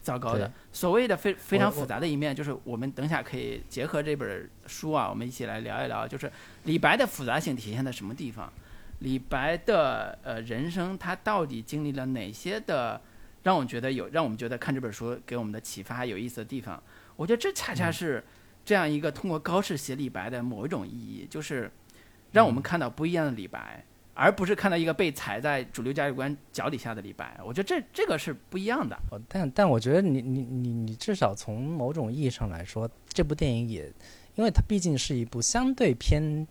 糟糕的。所谓的非非常复杂的一面，就是我们等一下可以结合这本书啊，我们一起来聊一聊，就是李白的复杂性体现在什么地方？李白的呃人生，他到底经历了哪些的，让我觉得有让我们觉得看这本书给我们的启发有意思的地方？我觉得这恰恰是这样一个通过高适写李白的某一种意义，就是让我们看到不一样的李白，而不是看到一个被踩在主流价值观脚底下的李白。我觉得这这个是不一样的。哦但但我觉得你你你你至少从某种意义上来说，这部电影也，因为它毕竟是一部相对偏，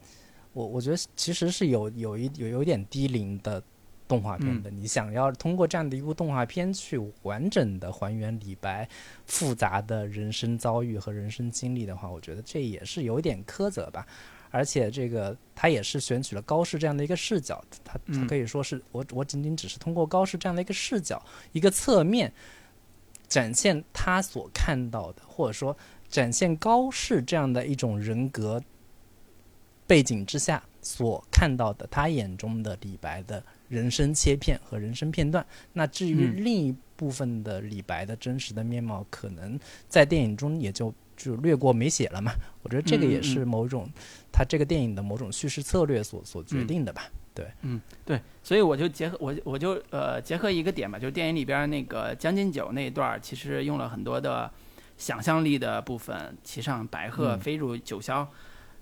我我觉得其实是有有一有有点低龄的动画片的。你想要通过这样的一部动画片去完整的还原李白复杂的人生遭遇和人生经历的话，我觉得这也是有点苛责吧。而且这个他也是选取了高适这样的一个视角，他他嗯可以说是我我仅仅只是通过高适这样的一个视角，一个侧面展现他所看到的，或者说展现高适这样的一种人格背景之下所看到的他眼中的李白的人生切片和人生片段。那至于嗯另一部分的李白的真实的面貌，可能在电影中也就就略过没写了嘛。我觉得这个也是某种他这个电影的某种叙事策略所所决嗯定的吧。对，嗯，对所以我就结合我我就呃结合一个点吧，就是电影里边那个《将进酒》那一段儿，其实用了很多的想象力的部分，骑上白鹤嗯飞入九霄，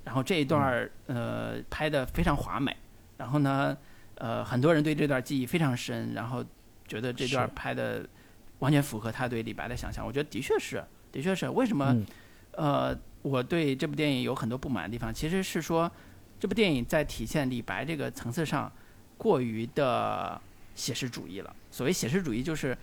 然后这一段儿呃拍的非常华美，然后呢呃很多人对这段记忆非常深，然后觉得这段是拍的完全符合他对李白的想象，我觉得的确是，的确是，为什么？嗯呃，我对这部电影有很多不满的地方，其实是说这部电影在体现李白这个层次上过于的写实主义了。所谓写实主义，就是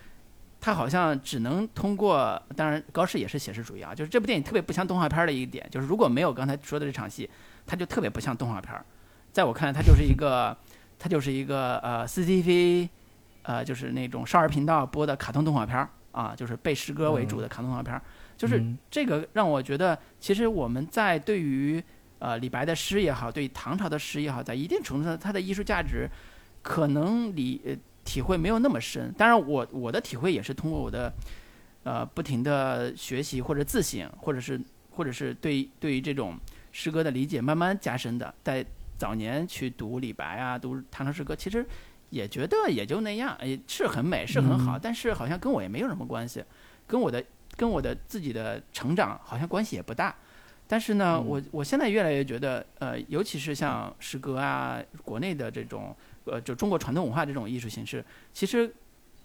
他好像只能通过，当然高适也是写实主义啊，就是这部电影特别不像动画片儿的一点，就是如果没有刚才说的这场戏，它就特别不像动画片儿。在我看来，它就是一个，它就是一个呃 CCTV，呃，就是那种少儿频道播的卡通动画片儿啊，就是背诗歌为主的卡通动画片儿。就是嗯这个让我觉得，其实我们在对于呃李白的诗也好，对唐朝的诗也好，在一定程度上，它的艺术价值可能理呃体会没有那么深。当然我，我的体会也是通过我的呃不停的学习或者自省，或者是或者是对对于这种诗歌的理解慢慢加深的。在早年去读李白啊，读唐朝诗歌，其实也觉得也就那样，也是很美，是很好，嗯但是好像跟我也没有什么关系，跟我的跟我的自己的成长好像关系也不大。但是呢，嗯我我现在越来越觉得，呃，尤其是像诗歌啊，国内的这种，呃，就中国传统文化这种艺术形式，其实，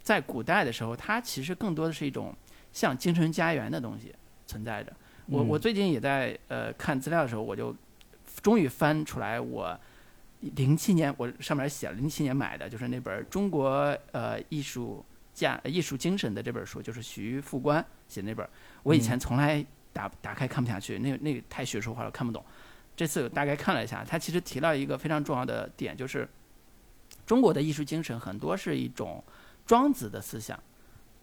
在古代的时候，它其实更多的是一种像精神家园的东西存在着。我我嗯最近也在呃看资料的时候，我就终于翻出来我零七年我上面写了零七年买的，就是那本《中国呃艺术价艺术精神》的这本书，就是徐复观写那本。我以前从来打打开看不下去，那那个太学术化了，看不懂。这次大概看了一下，他其实提到一个非常重要的点，就是中国的艺术精神很多是一种庄子的思想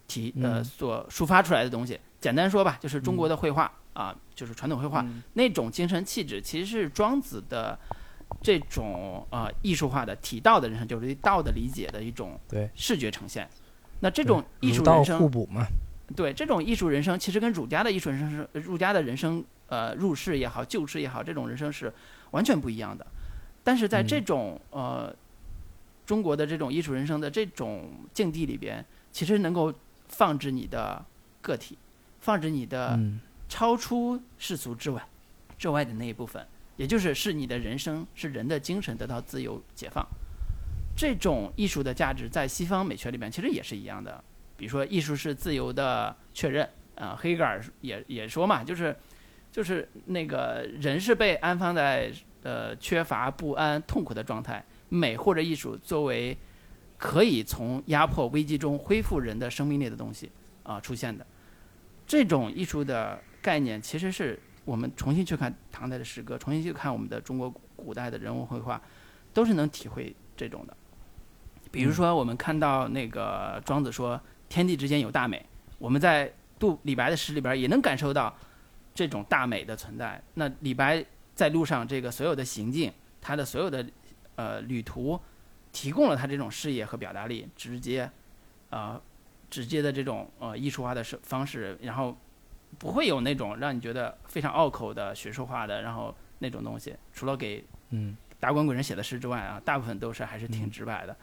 提呃嗯所抒发出来的东西。简单说吧，就是中国的绘画啊，就是传统绘画嗯那种精神气质，其实是庄子的这种呃艺术化的提到的人生，就是对道的理解的一种对视觉呈现。那这这种艺术人生互补嘛。对这种艺术人生，其实跟儒家的艺术人生是呃儒家的人生，呃，入世也好，救世也好，这种人生是完全不一样的。但是在这嗯种、呃中国的这种艺术人生的这种境地里边，其实能够放置你的个体，放置你的嗯超出世俗之外之外的那一部分，也就是是你的人生，是人的精神得到自由解放。这种艺术的价值在西方美学里面其实也是一样的。比如说，艺术是自由的确认啊、黑格尔也也说嘛，就是就是那个人是被安放在呃缺乏、不安、痛苦的状态，美或者艺术作为可以从压迫、危机中恢复人的生命力的东西啊、出现的。这种艺术的概念，其实是我们重新去看唐代的诗歌，重新去看我们的中国古代的人文绘画，都是能体会这种的。比如说，我们看到那个庄子说“天地之间有大美”，我们在杜李白的诗里边也能感受到这种大美的存在。那李白在路上这个所有的行径，他的所有的呃旅途，提供了他这种视野和表达力，直接，呃，直接的这种呃艺术化的是方式，然后不会有那种让你觉得非常拗口的学术化的，然后那种东西，除了给嗯。达官贵人写的诗之外啊，大部分都是还是挺嗯。直白的，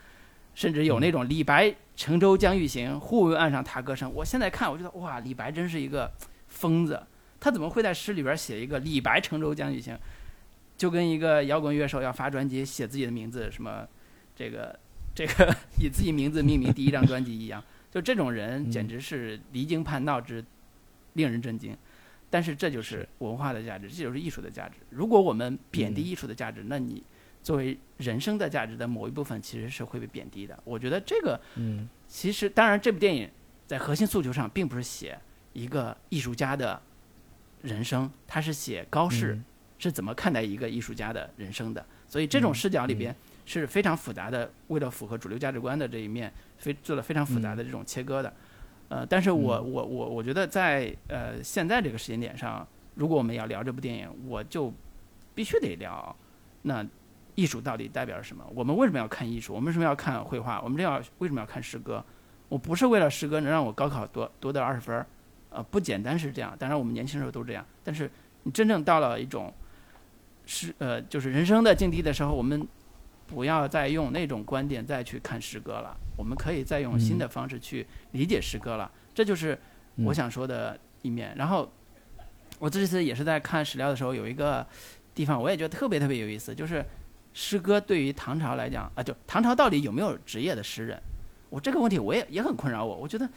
甚至有那种李白乘舟将欲行，忽闻岸上踏歌声。我现在看，我觉得哇，李白真是一个疯子，他怎么会在诗里边写一个李白乘舟将欲行？就跟一个摇滚乐手要发专辑写自己的名字，什么这个 这个以自己名字命名第一张专辑一样，就这种人嗯简直是离经叛道之令人震惊。但是这就是是文化的价值，这就是艺术的价值。如果我们贬低嗯艺术的价值，那你作为人生的价值的某一部分其实是会被贬低的。我觉得这个嗯其实，当然这部电影在核心诉求上并不是写一个艺术家的人生，它是写高适嗯是怎么看待一个艺术家的人生的。所以这种嗯视角里边是非常复杂的，为了符合主流价值观的这一面，非做了非常复杂的这种切割的。呃，但是我我我我觉得在呃现在这个时间点上，如果我们要聊这部电影，我就必须得聊那艺术到底代表着什么？我们为什么要看艺术？我们为什么要看绘画？我们这要为什么要看诗歌？我不是为了诗歌能让我高考多多得二十分儿，呃，不简单是这样。当然我们年轻时候都这样，但是你真正到了一种是呃就是人生的境地的时候，我们不要再用那种观点再去看诗歌了，我们可以再用新的方式去理解诗歌了。这就是我想说的一面。然后我这次也是在看史料的时候，有一个地方我也觉得特别特别有意思，就是诗歌对于唐朝来讲啊，就唐朝到底有没有职业的诗人？我这个问题我也也很困扰我。我觉得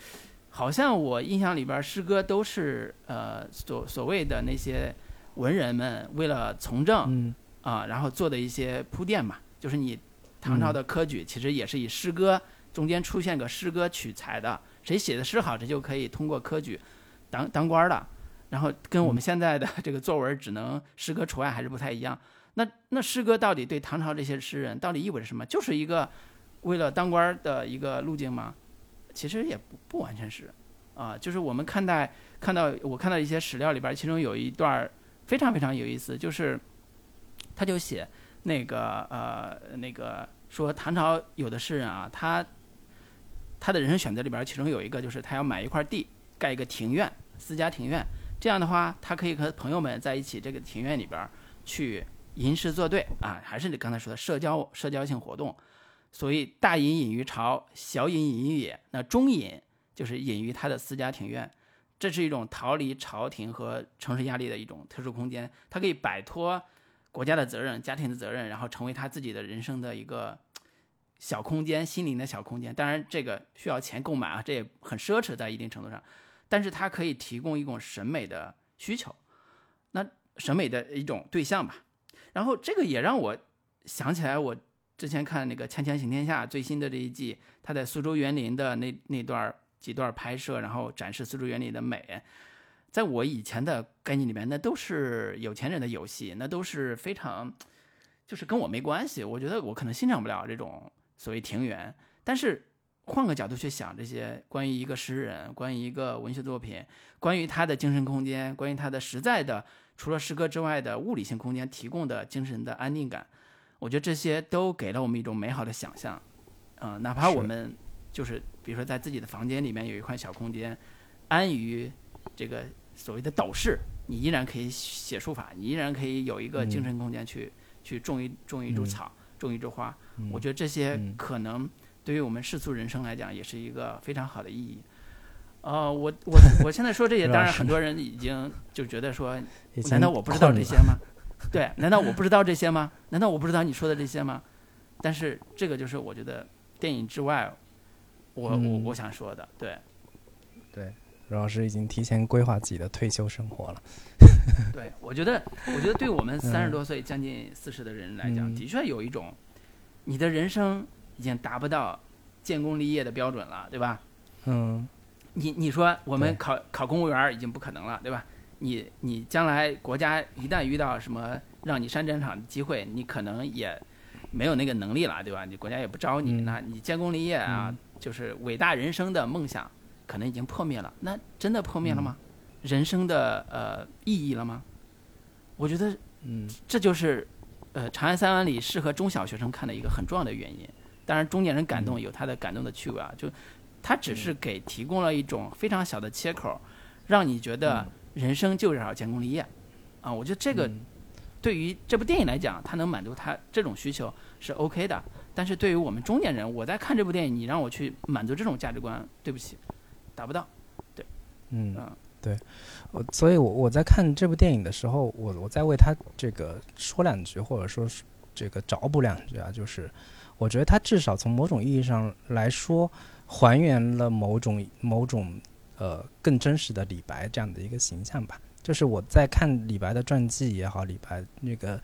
好像我印象里边诗歌都是呃所所谓的那些文人们为了从政嗯啊，然后做的一些铺垫嘛，就是你唐朝的科举其实也是以诗歌中间出现个诗歌取材的，谁写的诗好，这就可以通过科举当当官的。然后跟我们现在的这个作文只能诗歌除外还是不太一样。那那诗歌到底对唐朝这些诗人到底意味着什么？就是一个为了当官的一个路径吗？其实也不不完全是，啊，就是我们看待看到我看到一些史料里边，其中有一段非常非常有意思，就是他就写那个呃那个说唐朝有的诗人啊，他他的人生选择里边，其中有一个就是他要买一块地，盖一个庭院，私家庭院。这样的话，他可以和朋友们在一起这个庭院里边去吟诗作对啊，还是你刚才说的社交社交性活动。所以大隐隐于朝，小隐隐于野。那中隐就是隐于他的私家庭院，这是一种逃离朝廷和城市压力的一种特殊空间。他可以摆脱国家的责任、家庭的责任，然后成为他自己的人生的一个小空间、心灵的小空间。当然，这个需要钱购买啊，这也很奢侈，在一定程度上。但是它可以提供一种审美的需求，那审美的一种对象吧。然后这个也让我想起来，我之前看那个《锵锵行天下》最新的这一季，他在苏州园林的那那段几段拍摄，然后展示苏州园林的美。在我以前的概念里面，那都是有钱人的游戏，那都是非常，就是跟我没关系。我觉得我可能欣赏不了这种所谓庭园，但是。换个角度去想，这些关于一个诗人，关于一个文学作品，关于他的精神空间，关于他的实在的除了诗歌之外的物理性空间提供的精神的安定感，我觉得这些都给了我们一种美好的想象。嗯，哪怕我们就是比如说在自己的房间里面有一块小空间，安于这个所谓的斗室，你依然可以写书法，你依然可以有一个精神空间去去种一种一株草，种一株花。我觉得这些可能。对于我们世俗人生来讲，也是一个非常好的意义。呃，我我我现在说这些，当然很多人已经就觉得说，难道我不知道这些吗？对，难道我不知道这些吗？难道我不知道你说的这些吗？但是这个就是我觉得电影之外，我我我想说的，对，对，罗老师已经提前规划自己的退休生活了。对，我觉得，我觉得对我们三十多岁、将近四十的人来讲，的确有一种你的人生。已经达不到建功立业的标准了，对吧？嗯，你你说我们考考公务员已经不可能了，对吧？你你将来国家一旦遇到什么让你上战场的机会，你可能也没有那个能力了，对吧？你国家也不招你，那你建功立业啊，就是伟大人生的梦想，可能已经破灭了。那真的破灭了吗？人生的呃意义了吗？我觉得，嗯，这就是呃《长安三万里》适合中小学生看的一个很重要的原因。当然，中年人感动有他的感动的趣味啊，就他只是给提供了一种非常小的切口，让你觉得人生就是要建功立业啊。我觉得这个对于这部电影来讲，它能满足他这种需求是 OK 的。但是对于我们中年人，我在看这部电影，你让我去满足这种价值观，对不起，达不到。对，嗯，对，我所以，我我在看这部电影的时候，我我在为他这个说两句，或者说这个找补两句啊，就是。我觉得他至少从某种意义上来说，还原了某种某种呃更真实的李白这样的一个形象吧。就是我在看李白的传记也好，李白那个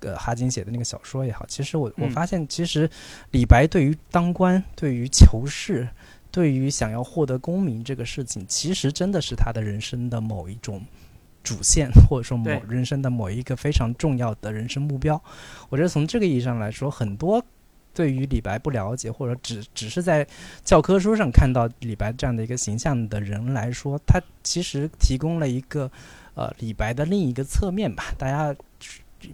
呃哈金写的那个小说也好，其实我我发现，其实李白对于当官、对于求仕、对于想要获得功名这个事情，其实真的是他的人生的某一种主线，或者说某人生的某一个非常重要的人生目标。我觉得从这个意义上来说，很多。对于李白不了解，或者只只是在教科书上看到李白这样的一个形象的人来说，他其实提供了一个呃李白的另一个侧面吧。大家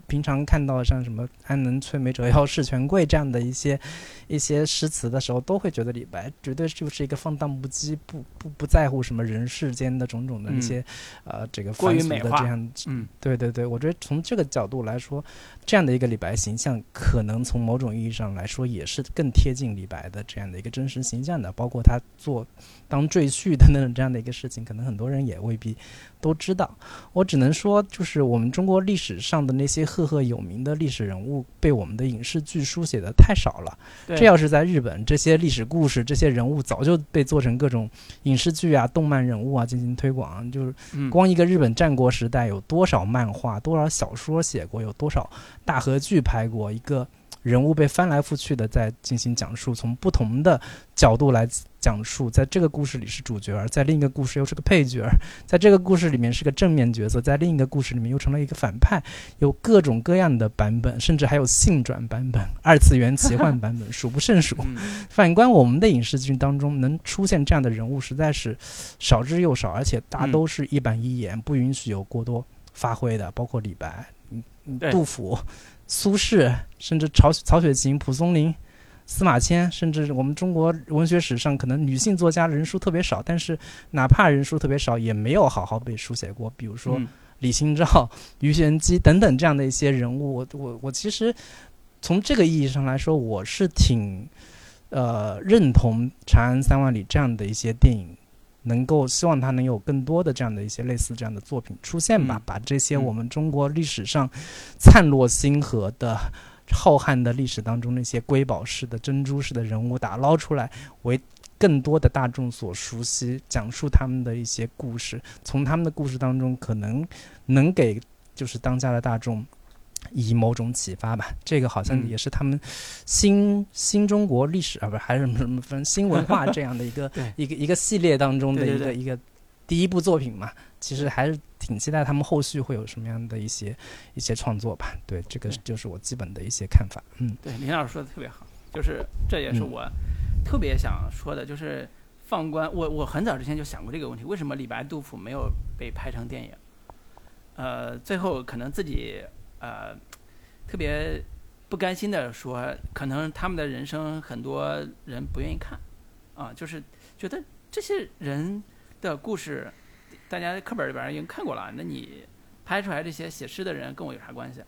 平常看到像什么“安能摧眉折腰事权贵”这样的一些 一些诗词的时候，都会觉得李白绝对就是一个放荡不羁、不不不在乎什么人世间的种种的一些呃这个过于美化。的这样。嗯。对对对，我觉得从这个角度来说，这样的一个李白形象，可能从某种意义上来说，也是更贴近李白的这样的一个真实形象的。包括他做当赘婿等等这样的一个事情，可能很多人也未必都知道。我只能说，就是我们中国历史上的那些赫赫有名的历史人物，被我们的影视剧书写的太少了。对这要是在日本，这些历史故事、这些人物早就被做成各种影视剧啊、动漫人物啊进行推广，就是嗯光一个日本战国时代有多少漫画、多少小说写过，有多少大合剧拍过，一个人物被翻来覆去的在进行讲述，从不同的角度来讲述，在这个故事里是主角儿，在另一个故事又是个配角儿，在这个故事里面是个正面角色，在另一个故事里面又成了一个反派，有各种各样的版本，甚至还有性转版本、二次元奇幻版本，数不胜数。嗯。反观我们的影视剧当中，能出现这样的人物实在是少之又少，而且大嗯都是一板一眼，不允许有过多发挥的，包括李白、杜甫、苏轼，甚至曹曹雪芹、蒲松龄。司马迁，甚至我们中国文学史上可能女性作家人数特别少，但是哪怕人数特别少，也没有好好被书写过。比如说嗯李清照、鱼玄机等等这样的一些人物，我我我其实从这个意义上来说，我是挺呃认同《长安三万里》这样的一些电影，能够希望他能有更多的这样的一些类似这样的作品出现吧，嗯把这些嗯我们中国历史上灿若星河的。浩瀚的历史当中，那些瑰宝式的、珍珠式的人物打捞出来，为更多的大众所熟悉，讲述他们的一些故事，从他们的故事当中，可能能给就是当下的大众以某种启发吧。这个好像嗯也是他们新新中国历史啊，不是还是什么什么分新文化这样的一个 一个一个系列当中的一个一个第一部作品嘛。其实还是挺期待他们后续会有什么样的一些一些创作吧。对，这个就是我基本的一些看法。嗯对，林老师说的特别好，就是这也是嗯我特别想说的，就是放观我我很早之前就想过这个问题，为什么李白、杜甫没有被拍成电影？呃，最后可能自己呃特别不甘心的说，可能他们的人生很多人不愿意看啊，就是觉得这些人的故事，大家课本里边已经看过了，那你拍出来这些写诗的人跟我有啥关系？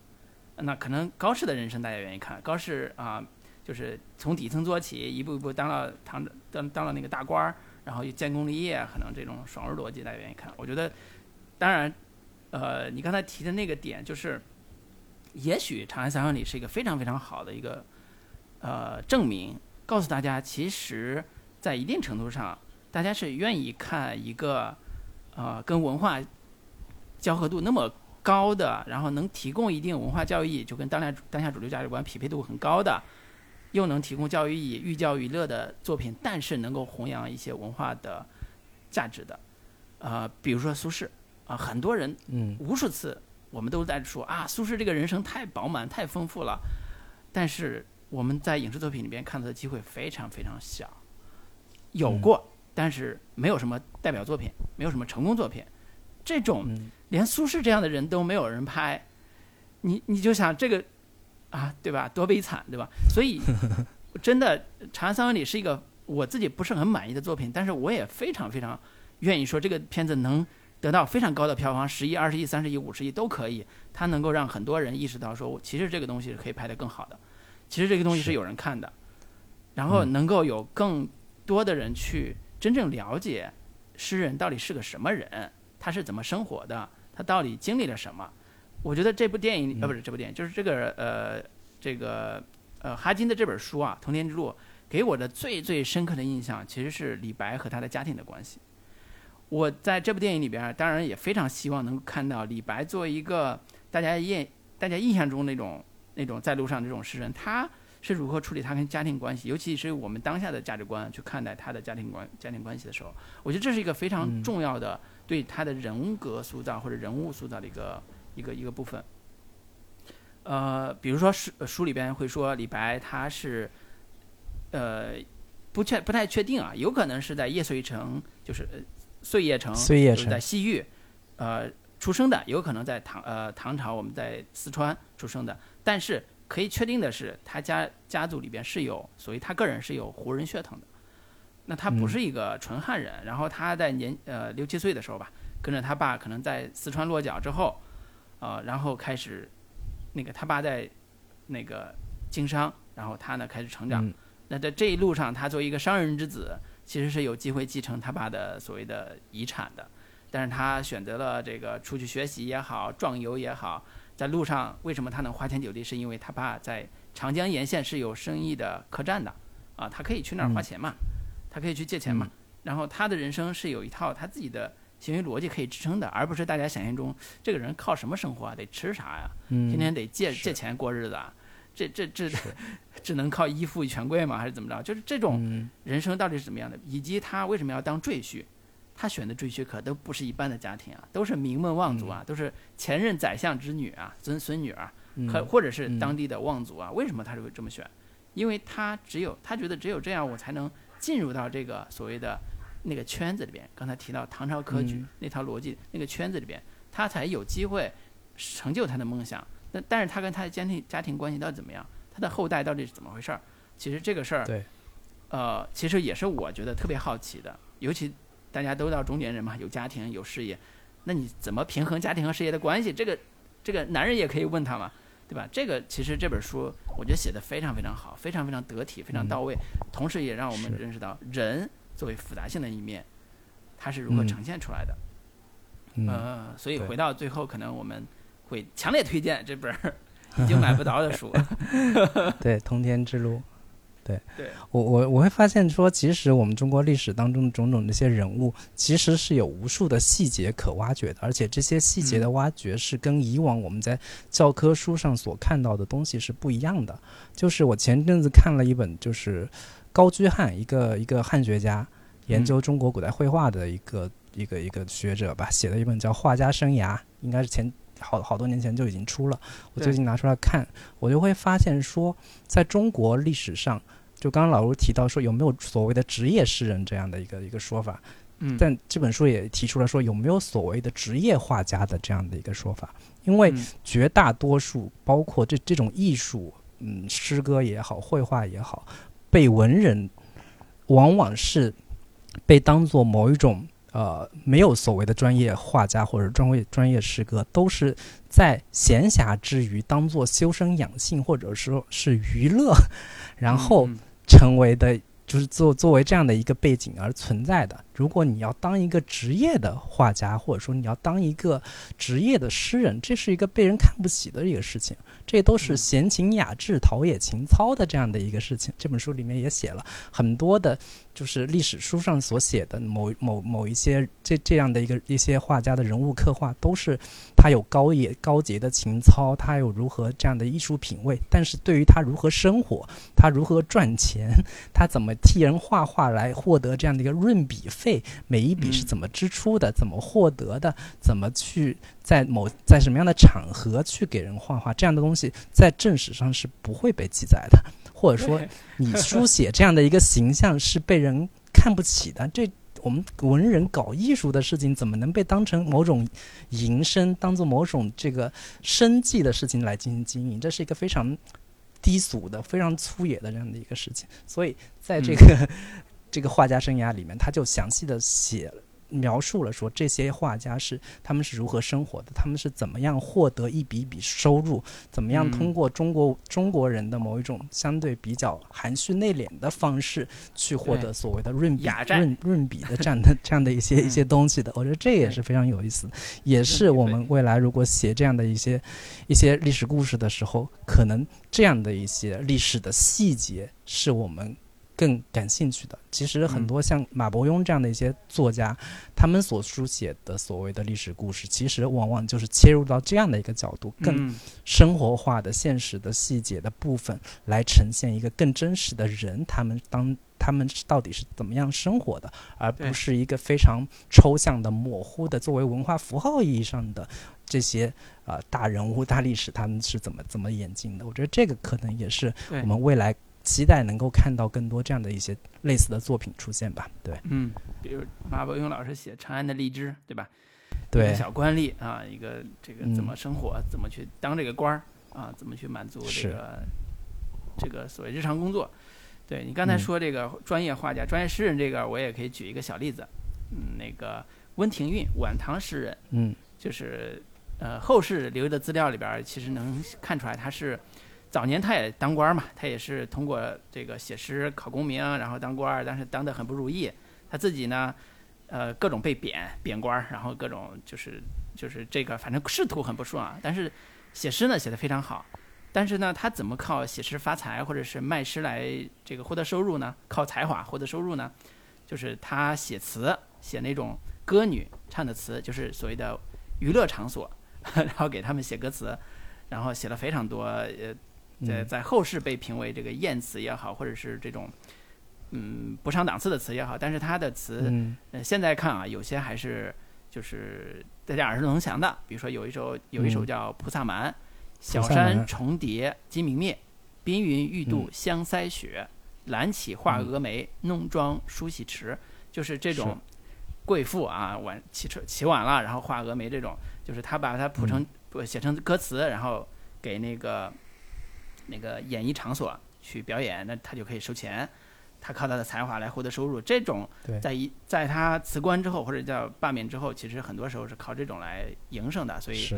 那可能高适的人生大家愿意看，高适啊、就是从底层做起，一步一步当了堂当当了那个大官儿，然后又建功立业，可能这种爽文逻辑大家愿意看。我觉得，当然，呃，你刚才提的那个点就是，也许《长安三万里》是一个非常非常好的一个呃证明，告诉大家，其实在一定程度上，大家是愿意看一个呃跟文化交合度那么高的，然后能提供一定文化教育意义，就跟当代当下主流价值观匹配度很高的，又能提供教育意义、寓教于乐的作品，但是能够弘扬一些文化的价值的，呃，比如说苏轼啊、很多人嗯。无数次我们都在说啊，苏轼这个人生太饱满、太丰富了，但是我们在影视作品里边看到的机会非常非常小，有嗯过，但是没有什么代表作品，没有什么成功作品，这种嗯连苏轼这样的人都没有人拍，你你就想这个啊，对吧？多悲惨，对吧？所以 真的《长安三万里》是一个我自己不是很满意的作品，但是我也非常非常愿意说这个片子能得到非常高的票房，十亿、二十亿、三十亿、五十亿都可以，它能够让很多人意识到说，其实这个东西是可以拍得更好的，其实这个东西是是有人看的，然后嗯能够有更多的人去真正了解诗人到底是个什么人，他是怎么生活的，他到底经历了什么。我觉得这部电影，呃，不是这部电影，就是这个呃，这个呃哈金的这本书啊，《通天之路》，给我的最最深刻的印象，其实是李白和他的家庭的关系。我在这部电影里边，当然也非常希望能够看到李白作为一个大家印大家印象中那种那种在路上这种诗人，他是如何处理他跟家庭关系，尤其是我们当下的价值观去看待他的家庭关家庭关系的时候，我觉得这是一个非常重要的对他的人格塑造或者人物塑造的一个一个一个部分。呃，比如说书书里边会说李白他是呃不确不太确定啊，有可能是在叶遂城，就是碎叶城，碎叶城就是在西域，呃出生的，有可能在唐呃唐朝我们在四川出生的，但是可以确定的是，他家家族里边是有，所以他个人是有胡人血统的。那他不嗯是一个纯汉人，然后他在年呃六七岁的时候吧，跟着他爸可能在四川落脚之后，呃，然后开始那个他爸在那个经商，然后他呢开始成长。嗯那在这一路上，他作为一个商人之子，其实是有机会继承他爸的所谓的遗产的，但是他选择了这个出去学习也好，壮游也好，在路上为什么他能花天酒地？是因为他爸在长江沿线是有生意的客栈的，啊，他可以去那儿花钱嘛，他可以去借钱嘛，然后他的人生是有一套他自己的行为逻辑可以支撑的，而不是大家想象中这个人靠什么生活啊？得吃啥呀？嗯天天得借借钱过日子啊？这这这 只能靠依附权贵吗？还是怎么着？就是这种嗯人生到底是怎么样的？以及他为什么要当赘婿？他选的赘婿可都不是一般的家庭啊，都是名门望族啊，都是前任宰相之女啊、孙孙女啊，可嗯或者是嗯当地的望族啊。为什么他是会这么选？因为他只有他觉得只有这样，我才能进入到这个所谓的那个圈子里边。刚才提到唐朝科举、嗯那套逻辑，那个圈子里边，他才有机会成就他的梦想。那但是他跟他的家庭家庭关系到底怎么样？他的后代到底是怎么回事儿？其实这个事儿，对，呃，其实也是我觉得特别好奇的。尤其大家都到中年人嘛，有家庭有事业，那你怎么平衡家庭和事业的关系？这个这个男人也可以问他嘛，对吧？这个其实这本书我觉得写的非常非常好，非常非常得体，非常嗯到位，同时也让我们认识到人作为复杂性的一面，它是如何嗯呈现出来的。嗯呃，所以回到最后，可能我们会强烈推荐这本儿已经买不着的书。对，通天之路。对对，我我我会发现说，其实我们中国历史当中的种种这些人物，其实是有无数的细节可挖掘的，而且这些细节的挖掘是跟以往我们在教科书上所看到的东西是不一样的。就是我前阵子看了一本，就是高居翰，一个一个汉学家，研究中国古代绘画的一个、一个一个学者吧，写的一本叫《画家生涯》，应该是前好好多年前就已经出了。我最近拿出来看，我就会发现说，在中国历史上，就刚刚老卢提到说有没有所谓的职业诗人这样的一个一个说法，嗯，但这本书也提出了说有没有所谓的职业画家的这样的一个说法，因为嗯。绝大多数包括这这种艺术，嗯，诗歌也好，绘画也好，被文人往往是被当做某一种呃没有所谓的专业画家或者专业专业诗歌，都是在闲暇之余当做修身养性或者说是娱乐，然后嗯成为的，就是作作为这样的一个背景而存在的。如果你要当一个职业的画家，或者说你要当一个职业的诗人，这是一个被人看不起的一个事情。这都是嗯闲情雅致、陶冶情操的这样的一个事情。这本书里面也写了很多的，就是历史书上所写的某某某一些这这样的一个一些画家的人物刻画，都是他有高野高洁的情操，他有如何这样的艺术品味。但是对于他如何生活，他如何赚钱，他怎么替人画画来获得这样的一个润笔费，每一笔是怎么支出的，怎么获得的，怎么去在某在什么样的场合去给人画画，这样的东西在正史上是不会被记载的，或者说你书写这样的一个形象是被人看不起的，这。我们文人搞艺术的事情，怎么能被当成某种营生，当做某种这个生计的事情来进行经营？这是一个非常低俗的、非常粗野的这样的一个事情。所以，在这个、这个画家生涯里面，他就详细的写了。描述了说这些画家是他们是如何生活的，他们是怎么样获得一笔笔收入，怎么样嗯通过中国、中国人的某一种相对比较含蓄内敛的方式去获得所谓的润笔润润笔的这样的 这样的一些、一些东西的。我觉得这也是非常有意思的，也是我们未来如果写这样的一些一些历史故事的时候，可能这样的一些历史的细节是我们。更感兴趣的，其实很多像马伯庸这样的一些作家，他们所书写的所谓的历史故事，其实往往就是切入到这样的一个角度，更嗯生活化的、现实的细节的部分，来呈现一个更真实的人，他们当他们是到底是怎么样生活的，而不是一个非常抽象的、模糊的作为文化符号意义上的这些啊、呃大人物、大历史，他们是怎么怎么演进的。我觉得这个可能也是我们未来期待能够看到更多这样的一些类似的作品出现吧。对，嗯，比如马伯庸老师写《长安的荔枝》，对吧？一对个，小官吏啊，一个这个嗯怎么生活，怎么去当这个官儿啊，怎么去满足这个这个所谓日常工作。对你刚才嗯说这个专业画家、专业诗人这个，我也可以举一个小例子。嗯，那个温庭筠，晚唐诗人，嗯就是呃后世留的资料里边儿，其实能看出来他是早年他也当官嘛，他也是通过这个写诗考功名，然后当官，但是当得很不如意。他自己呢，呃各种被贬贬官，然后各种就是就是这个反正仕途很不顺啊。但是写诗呢写得非常好，但是呢他怎么靠写诗发财或者是卖诗来这个获得收入呢？靠才华获得收入呢？就是他写词，写那种歌女唱的词，就是所谓的娱乐场所，然后给他们写歌词，然后写了非常多，呃，在嗯。在后世被评为这个艳词也好，或者是这种嗯不上档次的词也好，但是他的词，嗯。呃，现在看啊，有些还是就是大家耳熟能详的，比如说有一首有一首嗯。叫《菩萨蛮》，小山重叠金明灭，冰云欲度嗯。香腮雪，揽起画嗯。蛾眉，弄妆梳洗迟，就是这种贵妇啊，晚起车起晚了，然后画蛾眉这种，就是他把它谱成不写成歌词，然后给那个那个演艺场所去表演，那他就可以收钱。他靠他的才华来获得收入，这种在一在他辞官之后或者叫罢免之后，其实很多时候是靠这种来营生的，所以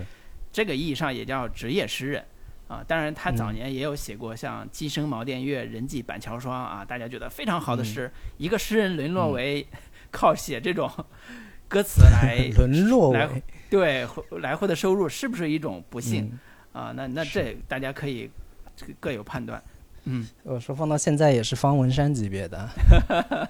这个意义上也叫职业诗人啊。当然，他早嗯年也有写过像“鸡声茅店月，人迹板桥霜”啊，大家觉得非常好的嗯诗。一个诗人沦落为 靠写这种 歌词来 沦落来为对来获得收入，是不是一种不幸、嗯啊？那那这大家可以这个各有判断。嗯，我说放到现在也是方文山级别的，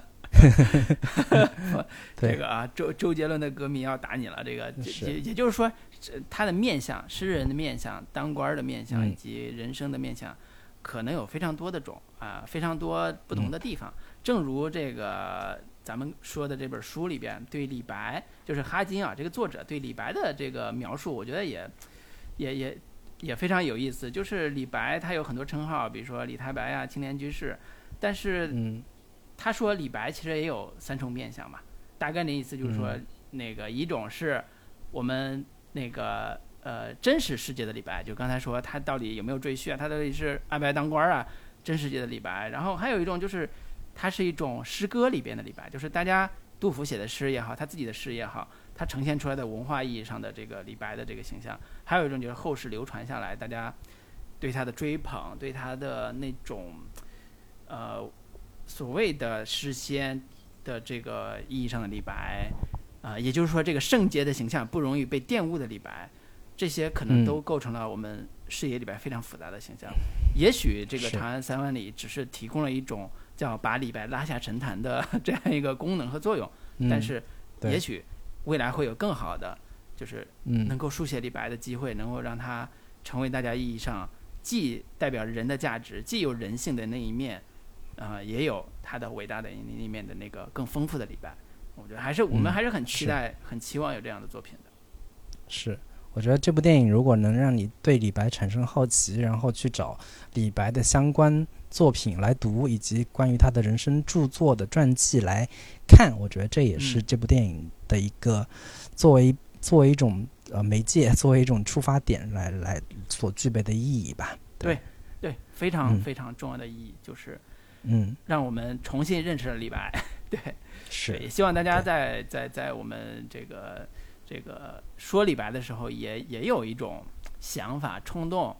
对这个啊，周周杰伦的歌迷要打你了。这个也也就是说，这他的面相，诗人的面相，当官儿的面相，嗯以及人生的面相，可能有非常多的种啊，非常多不同的地方。正如这个咱们说的这本书里边，对李白，就是哈金啊，这个作者对李白的这个描述，我觉得也也也也非常有意思。就是李白他有很多称号，比如说李太白啊、青莲居士，但是嗯他说李白其实也有三重面相嘛，大概的意思就是说，嗯那个一种是我们那个呃真实世界的李白，就刚才说他到底有没有赘婿啊，他到底是安排当官啊，真实世界的李白。然后还有一种就是，他是一种诗歌里边的李白，就是大家杜甫写的诗也好，他自己的诗也好，他呈现出来的文化意义上的这个李白的这个形象。还有一种就是后世流传下来，大家对他的追捧，对他的那种呃所谓的诗仙的这个意义上的李白，啊、也就是说这个圣洁的形象不容易被玷污的李白，这些可能嗯都构成了我们视野里边非常复杂的形象。也许这个《长安三万里》只是提供了一种叫把李白拉下神坛的 这样一个功能和作用，嗯但是也许未来会有更好的，就是能嗯够书写李白的机会，能够让他成为大家意义上既代表人的价值，既有人性的那一面，啊、也有他的伟大的那一面的那个更丰富的李白。我觉得还是我们嗯还是很期是待、很期望有这样的作品的。是。我觉得这部电影如果能让你对李白产生好奇，然后去找李白的相关作品来读，以及关于他的人生著作的传记来看，我觉得这也是嗯这部电影的一个作为作为一种呃媒介，作为一种出发点来来所具备的意义吧。对对非常嗯非常重要的意义就是嗯，让我们重新认识了李白。对，是也希望大家在在在我们这个这个说李白的时候也，也有一种想法冲动，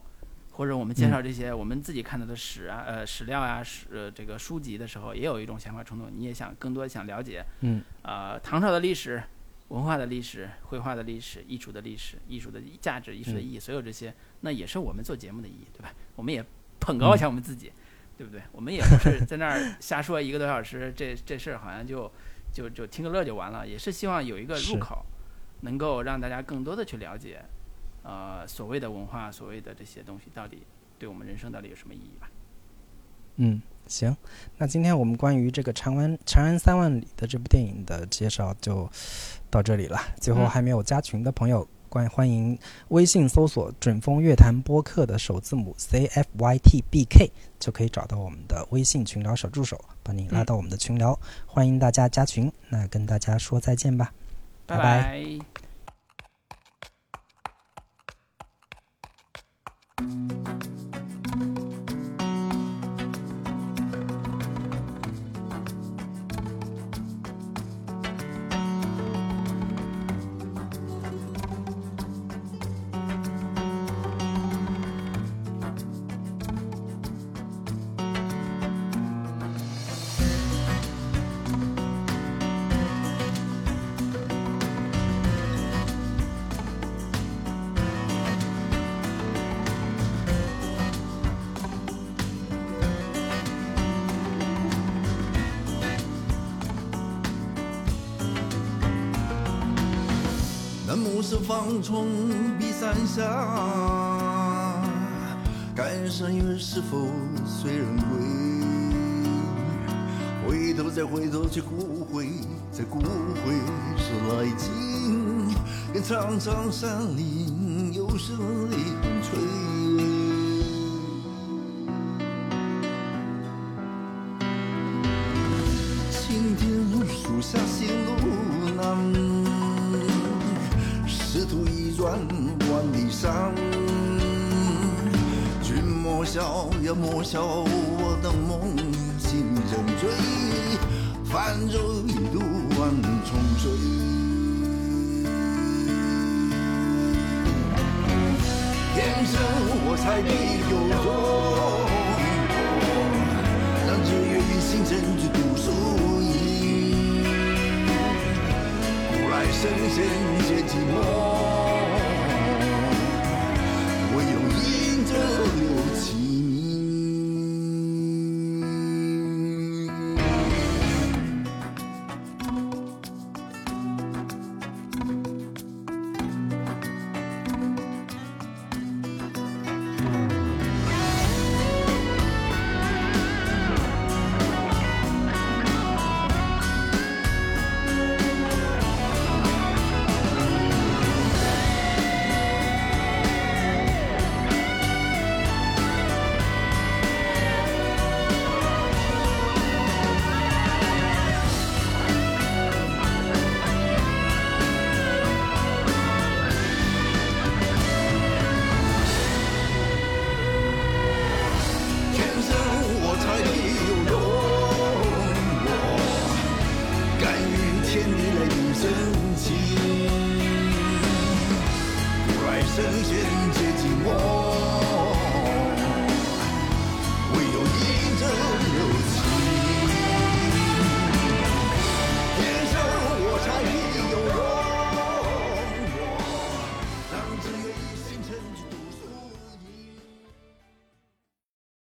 或者我们介嗯。绍这些我们自己看到的史啊、呃史料啊、史呃这个书籍的时候，也有一种想法冲动，你也想更多想了解嗯。呃唐朝的历史、文化的历史、绘画的历史、艺术的历史、艺术的价值、艺术的意义，所有这些，那也是我们做节目的意义，对吧？我们也捧高一下我们自己，对不对？我们也不是在那儿 瞎说一个多小时，这这事儿好像就就就听个乐就完了，也是希望有一个入口，能够让大家更多的去了解，呃，所谓的文化，所谓的这些东西到底对我们人生到底有什么意义吧？嗯，行，那今天我们关于这个《长安长安三万里》的这部电影的介绍就到这里了。最后嗯还没有加群的朋友，欢欢迎微信搜索“准风乐坛播客”的首字母 C F Y T B K，就可以找到我们的微信群聊小助手，把你拉到我们的群聊，欢迎大家加群。那跟大家说再见吧，拜拜。芳丛碧山下，看山月是否随人归？回头再回头，却骨灰在骨灰是来经，愿长长山林有声雷莫笑我的梦心仍醉，泛舟一渡万重水。天生我材必有用，让这月与星辰去读书意，古来圣贤。皆寂寞。